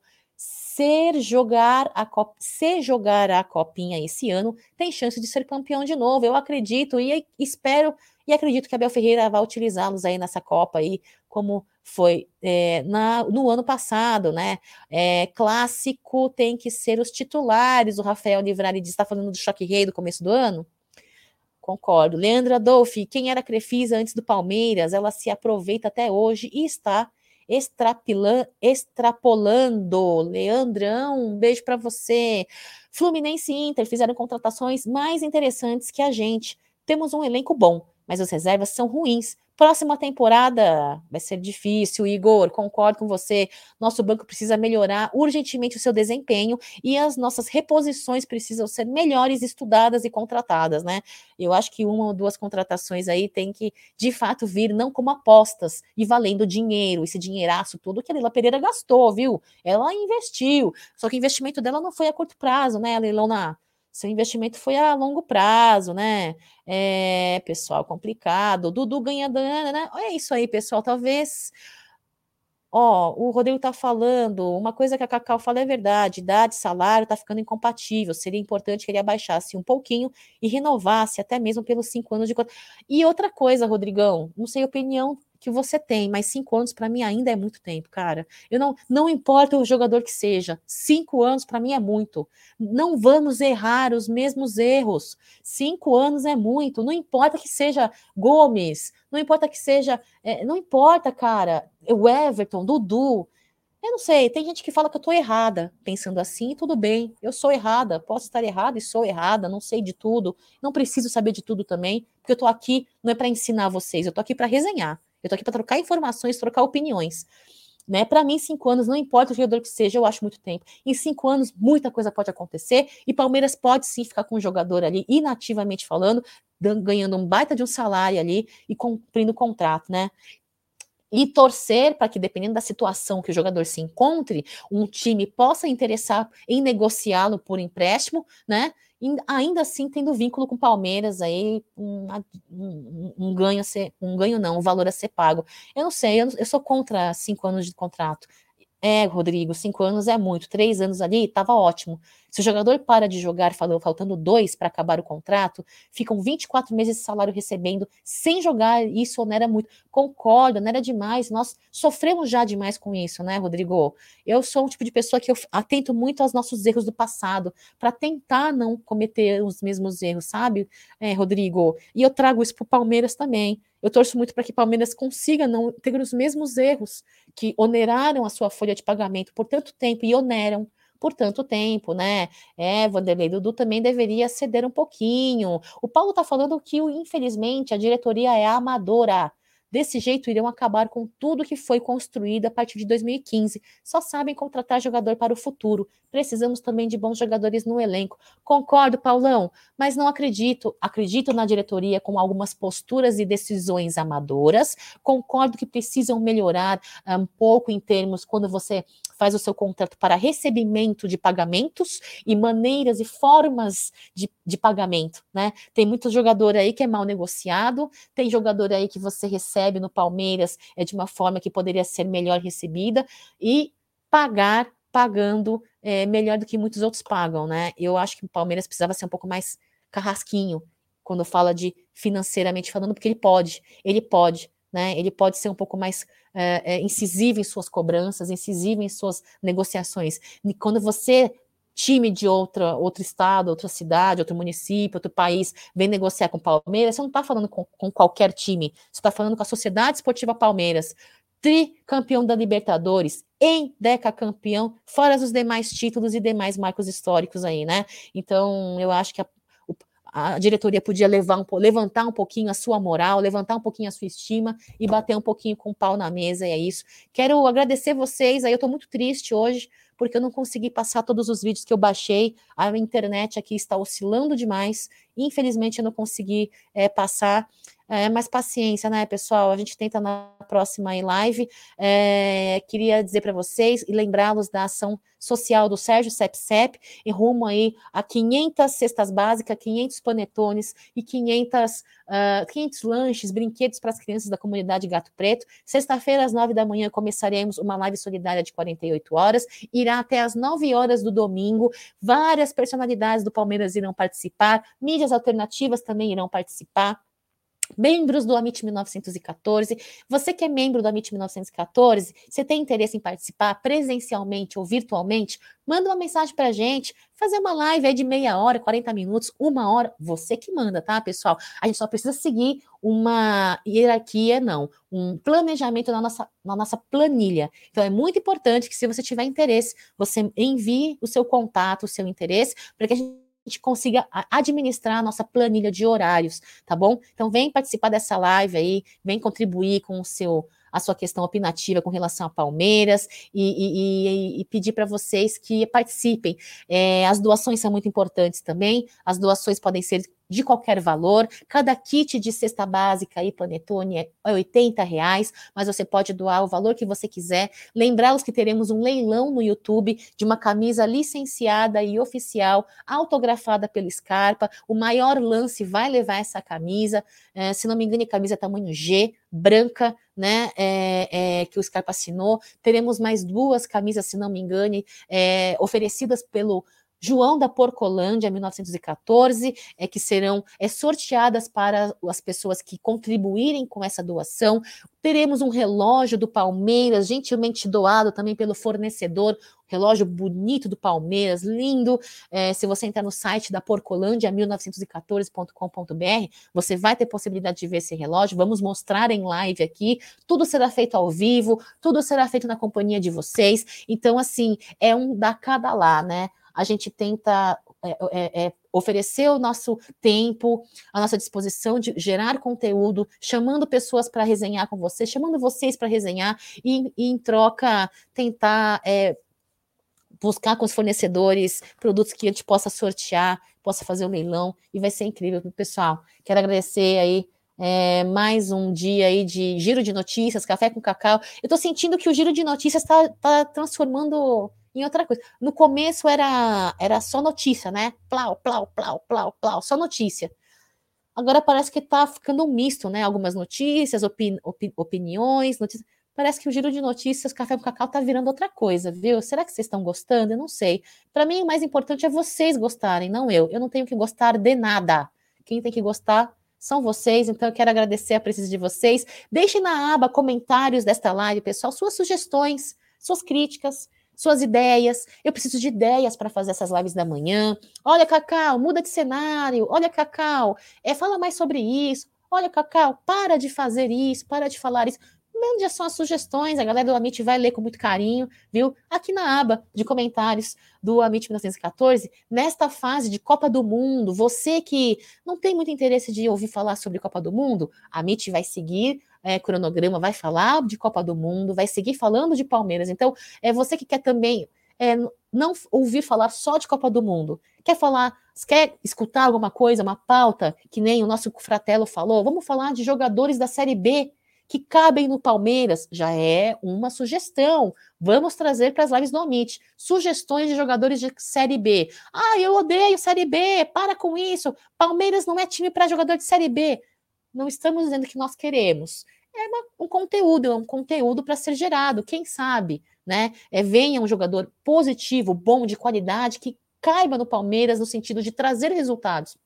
ser jogar a cop se jogar a copinha esse ano, tem chance de ser campeão de novo. Eu acredito e espero e acredito que Abel Ferreira vai utilizá-los aí nessa Copa aí, como foi é, na, no ano passado, né? É, clássico tem que ser os titulares. O Rafael Livrari está falando do choque rei do começo do ano. Concordo. Leandra Adolfi, quem era Crefisa antes do Palmeiras, ela se aproveita até hoje e está extrapolando. Leandrão, um beijo para você. Fluminense e Inter fizeram contratações mais interessantes que a gente. Temos um elenco bom, mas as reservas são ruins. Próxima temporada vai ser difícil, Igor, concordo com você. Nosso banco precisa melhorar urgentemente o seu desempenho e as nossas reposições precisam ser melhores estudadas e contratadas, né? Eu acho que uma ou duas contratações aí tem que, de fato, vir não como apostas e valendo dinheiro, esse dinheiraço todo que a Leila Pereira gastou, viu? Ela investiu, só que o investimento dela não foi a curto prazo, né, Leilona? Seu investimento foi a longo prazo, né? É, pessoal, complicado. Dudu ganha dana, né? É isso aí, pessoal. Talvez Ó, o Rodrigo tá falando, uma coisa que a Cacau fala é verdade, idade, salário tá ficando incompatível, seria importante que ele abaixasse um pouquinho e renovasse até mesmo pelos cinco anos de... E outra coisa, Rodrigão, não sei a opinião que você tem, mas cinco anos para mim ainda é muito tempo, cara. Eu não, não importa o jogador que seja, cinco anos para mim é muito. Não vamos errar os mesmos erros. Cinco anos é muito. Não importa que seja Gomes, não importa que seja, é, não importa, cara. O Everton, Dudu. Eu não sei, tem gente que fala que eu tô errada pensando assim, tudo bem, eu sou errada, posso estar errada e sou errada, não sei de tudo, não preciso saber de tudo também, porque eu tô aqui não é para ensinar vocês, eu tô aqui para resenhar. Eu tô aqui para trocar informações, trocar opiniões. Né? Para mim, cinco anos, não importa o jogador que seja, eu acho muito tempo. Em cinco anos, muita coisa pode acontecer e Palmeiras pode sim ficar com um jogador ali, inativamente falando, ganhando um baita de um salário ali e cumprindo o contrato, né? E torcer para que, dependendo da situação que o jogador se encontre, um time possa interessar em negociá-lo por empréstimo, né? ainda assim tendo vínculo com o Palmeiras aí um, um, um, ganho a ser, um ganho não, um valor a ser pago. Eu não sei, eu, eu sou contra cinco anos de contrato. É, Rodrigo, cinco anos é muito, três anos ali estava ótimo. Se o jogador para de jogar, falou, faltando dois para acabar o contrato, ficam 24 meses de salário recebendo sem jogar, isso onera muito. Concordo, onera demais. Nós sofremos já demais com isso, né, Rodrigo? Eu sou um tipo de pessoa que eu atento muito aos nossos erros do passado, para tentar não cometer os mesmos erros, sabe, é, Rodrigo? E eu trago isso para o Palmeiras também. Eu torço muito para que Palmeiras consiga não ter os mesmos erros que oneraram a sua folha de pagamento por tanto tempo e oneram por tanto tempo, né? É, Vanderlei Dudu também deveria ceder um pouquinho. O Paulo está falando que, infelizmente, a diretoria é amadora. Desse jeito, irão acabar com tudo que foi construído a partir de 2015. Só sabem contratar jogador para o futuro. Precisamos também de bons jogadores no elenco. Concordo, Paulão, mas não acredito. Acredito na diretoria com algumas posturas e decisões amadoras. Concordo que precisam melhorar ah, um pouco em termos quando você faz o seu contrato para recebimento de pagamentos e maneiras e formas de, de pagamento, né? Tem muito jogador aí que é mal negociado, tem jogador aí que você recebe no Palmeiras é de uma forma que poderia ser melhor recebida e pagar pagando é, melhor do que muitos outros pagam, né? Eu acho que o Palmeiras precisava ser um pouco mais carrasquinho quando fala de financeiramente falando, porque ele pode, ele pode, né? Ele pode ser um pouco mais é, é, incisivo em suas cobranças, incisivo em suas negociações. E quando você time de outra, outro estado, outra cidade, outro município, outro país, vem negociar com o Palmeiras, você não está falando com, com, qualquer time, você está falando com a Sociedade Esportiva Palmeiras, tricampeão da Libertadores, em campeão, fora os demais títulos e demais marcos históricos aí, né? Então, eu acho que a, a diretoria podia levar um, levantar um pouquinho a sua moral, levantar um pouquinho a sua estima e bater um pouquinho com o pau na mesa, e é isso. Quero agradecer vocês, aí eu estou muito triste hoje, porque eu não consegui passar todos os vídeos que eu baixei. A internet aqui está oscilando demais. Infelizmente, eu não consegui é, passar. É, mas paciência, né, pessoal? A gente tenta na próxima live. É, queria dizer para vocês e lembrá-los da ação social do Sérgio Sepsep, em rumo aí a 500 cestas básicas, 500 panetones e 500, uh, 500 lanches, brinquedos para as crianças da comunidade Gato Preto. Sexta-feira, às 9 da manhã, começaremos uma live solidária de 48 horas, irá até às 9 horas do domingo. Várias personalidades do Palmeiras irão participar, mídias alternativas também irão participar membros do Amit 1914. Você que é membro do Amit 1914, você tem interesse em participar presencialmente ou virtualmente, manda uma mensagem para a gente, fazer uma live aí de meia hora, 40 minutos, uma hora, você que manda, tá, pessoal? A gente só precisa seguir uma hierarquia, não, um planejamento na nossa, na nossa planilha. Então é muito importante que se você tiver interesse, você envie o seu contato, o seu interesse, para que a gente gente consiga administrar a nossa planilha de horários, tá bom? Então vem participar dessa live aí, vem contribuir com o seu a sua questão opinativa com relação a Palmeiras e, e, e pedir para vocês que participem. É, as doações são muito importantes também, as doações podem ser de qualquer valor. Cada kit de cesta básica e panetone é 80 reais, mas você pode doar o valor que você quiser. Lembrá-los que teremos um leilão no YouTube de uma camisa licenciada e oficial, autografada pelo Scarpa. O maior lance vai levar essa camisa. É, se não me engano, camisa é tamanho G, branca, né? É, é, que o Scarpa assinou. Teremos mais duas camisas, se não me engane, é, oferecidas pelo João da Porcolândia, 1914, é que serão é, sorteadas para as pessoas que contribuírem com essa doação. Teremos um relógio do Palmeiras, gentilmente doado também pelo fornecedor, relógio bonito do Palmeiras, lindo. É, se você entrar no site da Porcolândia, 1914.com.br, você vai ter possibilidade de ver esse relógio. Vamos mostrar em live aqui. Tudo será feito ao vivo, tudo será feito na companhia de vocês. Então, assim, é um da cada lá, né? A gente tenta é, é, é, oferecer o nosso tempo, a nossa disposição de gerar conteúdo, chamando pessoas para resenhar com você, chamando vocês para resenhar e, e, em troca tentar é, buscar com os fornecedores produtos que a gente possa sortear, possa fazer um leilão e vai ser incrível, pessoal. Quero agradecer aí é, mais um dia aí de giro de notícias, café com cacau. Eu estou sentindo que o giro de notícias está tá transformando em outra coisa. No começo era, era só notícia, né? Plau, plau, plau, plau, plau, só notícia. Agora parece que tá ficando um misto, né? Algumas notícias, opini opiniões, notícias. Parece que o giro de notícias Café com Cacau tá virando outra coisa, viu? Será que vocês estão gostando? Eu não sei. Para mim, o mais importante é vocês gostarem, não eu. Eu não tenho que gostar de nada. Quem tem que gostar são vocês, então eu quero agradecer a presença de vocês. Deixem na aba comentários desta live, pessoal, suas sugestões, suas críticas suas ideias. Eu preciso de ideias para fazer essas lives da manhã. Olha, Cacau, muda de cenário. Olha, Cacau, é, fala mais sobre isso. Olha, Cacau, para de fazer isso, para de falar isso. Mande são as sugestões, a galera do Amit vai ler com muito carinho, viu? Aqui na aba de comentários do Amit 1914, nesta fase de Copa do Mundo, você que não tem muito interesse de ouvir falar sobre Copa do Mundo, a Amit vai seguir é, cronograma, vai falar de Copa do Mundo, vai seguir falando de Palmeiras. Então, é você que quer também é, não ouvir falar só de Copa do Mundo, quer falar, quer escutar alguma coisa, uma pauta, que nem o nosso fratelo falou, vamos falar de jogadores da Série B que cabem no Palmeiras, já é uma sugestão. Vamos trazer para as lives do Amit sugestões de jogadores de Série B. Ah, eu odeio Série B, para com isso. Palmeiras não é time para jogador de Série B não estamos dizendo que nós queremos. É uma, um conteúdo, é um conteúdo para ser gerado, quem sabe, né? É, venha um jogador positivo, bom, de qualidade, que caiba no Palmeiras no sentido de trazer resultados.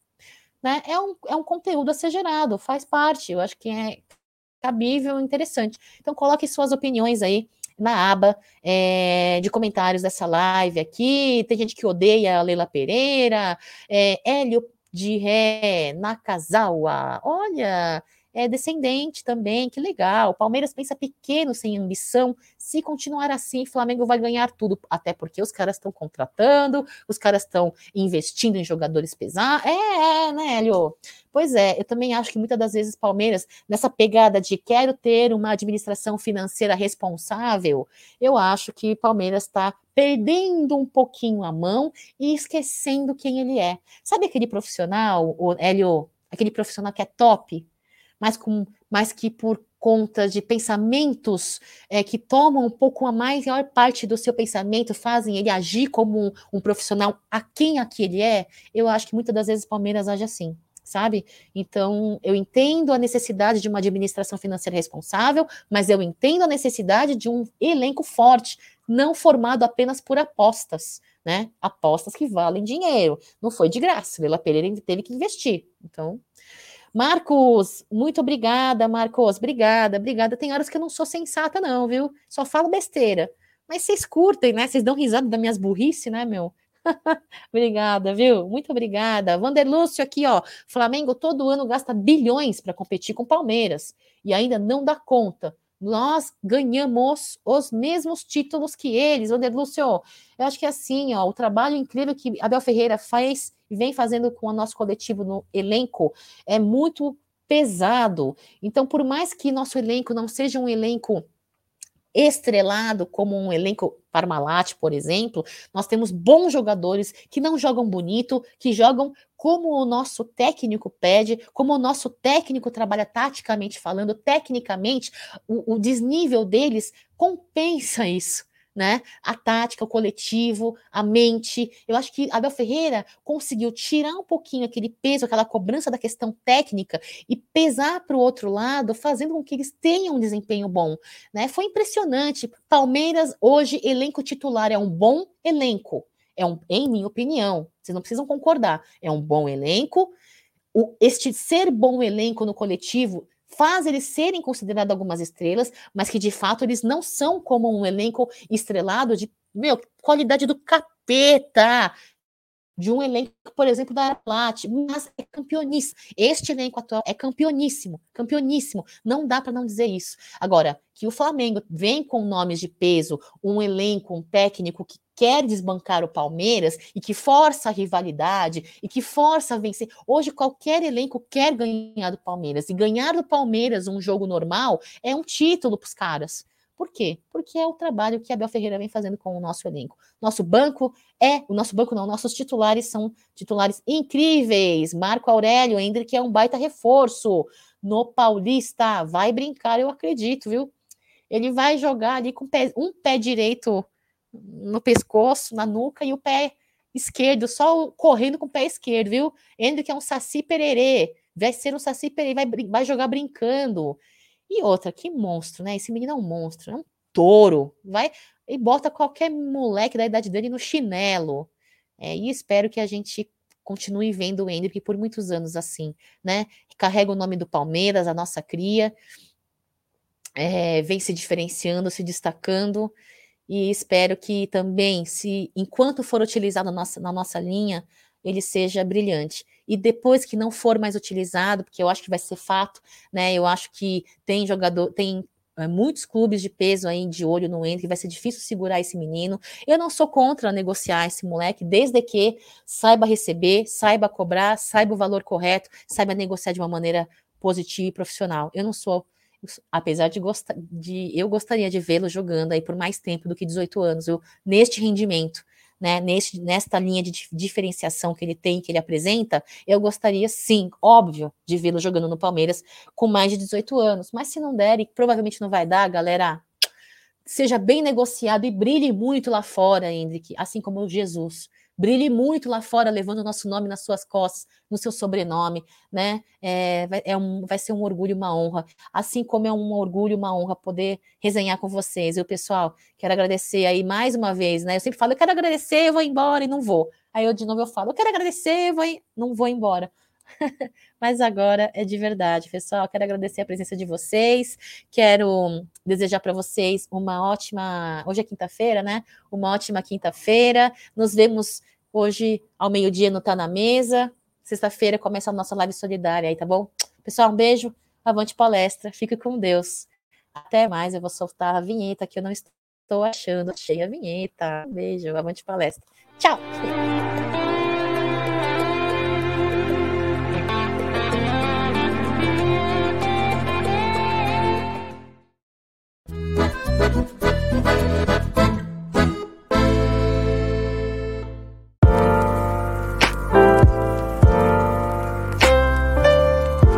Né? É, um, é um conteúdo a ser gerado, faz parte, eu acho que é cabível, interessante. Então, coloque suas opiniões aí na aba é, de comentários dessa live aqui. Tem gente que odeia a Leila Pereira, é, Hélio de Ré, Nakazawa. Olha, é descendente também, que legal. O Palmeiras pensa pequeno, sem ambição. Se continuar assim, o Flamengo vai ganhar tudo, até porque os caras estão contratando, os caras estão investindo em jogadores pesados. É, é, né, Hélio? Pois é, eu também acho que muitas das vezes Palmeiras, nessa pegada de quero ter uma administração financeira responsável, eu acho que Palmeiras está perdendo um pouquinho a mão e esquecendo quem ele é. Sabe aquele profissional, o Hélio, aquele profissional que é top, mas, com, mas que por conta de pensamentos é, que tomam um pouco a maior parte do seu pensamento, fazem ele agir como um, um profissional a quem aquele é, eu acho que muitas das vezes o Palmeiras age assim sabe? Então, eu entendo a necessidade de uma administração financeira responsável, mas eu entendo a necessidade de um elenco forte, não formado apenas por apostas, né? Apostas que valem dinheiro. Não foi de graça, Leila Pereira teve que investir. Então, Marcos, muito obrigada, Marcos, obrigada, obrigada. Tem horas que eu não sou sensata, não, viu? Só falo besteira. Mas vocês curtem, né? Vocês dão risada das minhas burrice, né, meu? obrigada, viu? Muito obrigada. Vanderlúcio aqui, ó. Flamengo todo ano gasta bilhões para competir com Palmeiras e ainda não dá conta. Nós ganhamos os mesmos títulos que eles, Vanderlúcio. Eu acho que é assim, ó, o trabalho incrível que Abel Ferreira faz vem fazendo com o nosso coletivo no elenco é muito pesado. Então, por mais que nosso elenco não seja um elenco estrelado como um elenco Parmalat, por exemplo, nós temos bons jogadores que não jogam bonito, que jogam como o nosso técnico pede, como o nosso técnico trabalha taticamente falando, tecnicamente, o, o desnível deles compensa isso né? A tática, o coletivo, a mente. Eu acho que Abel Ferreira conseguiu tirar um pouquinho aquele peso, aquela cobrança da questão técnica e pesar para o outro lado, fazendo com que eles tenham um desempenho bom, né? Foi impressionante. Palmeiras hoje elenco titular é um bom elenco. É um, em minha opinião, vocês não precisam concordar. É um bom elenco. O, este ser bom elenco no coletivo faz eles serem considerados algumas estrelas, mas que de fato eles não são como um elenco estrelado de, meu, qualidade do capeta, de um elenco, por exemplo, da Araplat, mas é campeoníssimo. Este elenco atual é campeoníssimo, campeoníssimo. Não dá para não dizer isso. Agora, que o Flamengo vem com nomes de peso, um elenco, um técnico que quer desbancar o Palmeiras e que força a rivalidade e que força a vencer. Hoje, qualquer elenco quer ganhar do Palmeiras. E ganhar do Palmeiras um jogo normal é um título para os caras. Por quê? Porque é o trabalho que Abel Ferreira vem fazendo com o nosso elenco. Nosso banco é, o nosso banco não, nossos titulares são titulares incríveis. Marco Aurélio Hendrick é um baita reforço no Paulista. Vai brincar, eu acredito, viu? Ele vai jogar ali com um pé direito no pescoço, na nuca e o pé esquerdo, só correndo com o pé esquerdo, viu? Hendrick é um saci pererê, vai ser um saci pererê, vai, vai jogar brincando. E outra, que monstro, né? Esse menino é um monstro, é um touro. Vai e bota qualquer moleque da idade dele no chinelo. É, e espero que a gente continue vendo o Hendrick por muitos anos assim, né? Carrega o nome do Palmeiras, a nossa cria, é, vem se diferenciando, se destacando, e espero que também, se enquanto for utilizado na nossa, na nossa linha, ele seja brilhante. E depois que não for mais utilizado, porque eu acho que vai ser fato, né? Eu acho que tem jogador, tem é, muitos clubes de peso aí de olho no Henrique, vai ser difícil segurar esse menino. Eu não sou contra negociar esse moleque, desde que saiba receber, saiba cobrar, saiba o valor correto, saiba negociar de uma maneira positiva e profissional. Eu não sou apesar de gostar de eu gostaria de vê-lo jogando aí por mais tempo do que 18 anos, eu, neste rendimento né, neste, nesta linha de diferenciação que ele tem, que ele apresenta, eu gostaria sim, óbvio, de vê-lo jogando no Palmeiras com mais de 18 anos. Mas se não der, e provavelmente não vai dar, galera, seja bem negociado e brilhe muito lá fora, Hendrick, assim como o Jesus. Brilhe muito lá fora, levando o nosso nome nas suas costas, no seu sobrenome, né? É, vai, é um, vai ser um orgulho, uma honra. Assim como é um orgulho, uma honra poder resenhar com vocês. Eu, pessoal, quero agradecer aí mais uma vez, né? Eu sempre falo, eu quero agradecer, eu vou embora e não vou. Aí eu de novo eu falo, eu quero agradecer, eu vou, não vou embora. Mas agora é de verdade, pessoal. Quero agradecer a presença de vocês. Quero desejar para vocês uma ótima. Hoje é quinta-feira, né? Uma ótima quinta-feira. Nos vemos hoje ao meio-dia no Tá na Mesa. Sexta-feira começa a nossa live solidária aí, tá bom? Pessoal, um beijo. Avante palestra. Fique com Deus. Até mais. Eu vou soltar a vinheta que eu não estou achando. Achei a vinheta. Um beijo. Avante palestra. Tchau.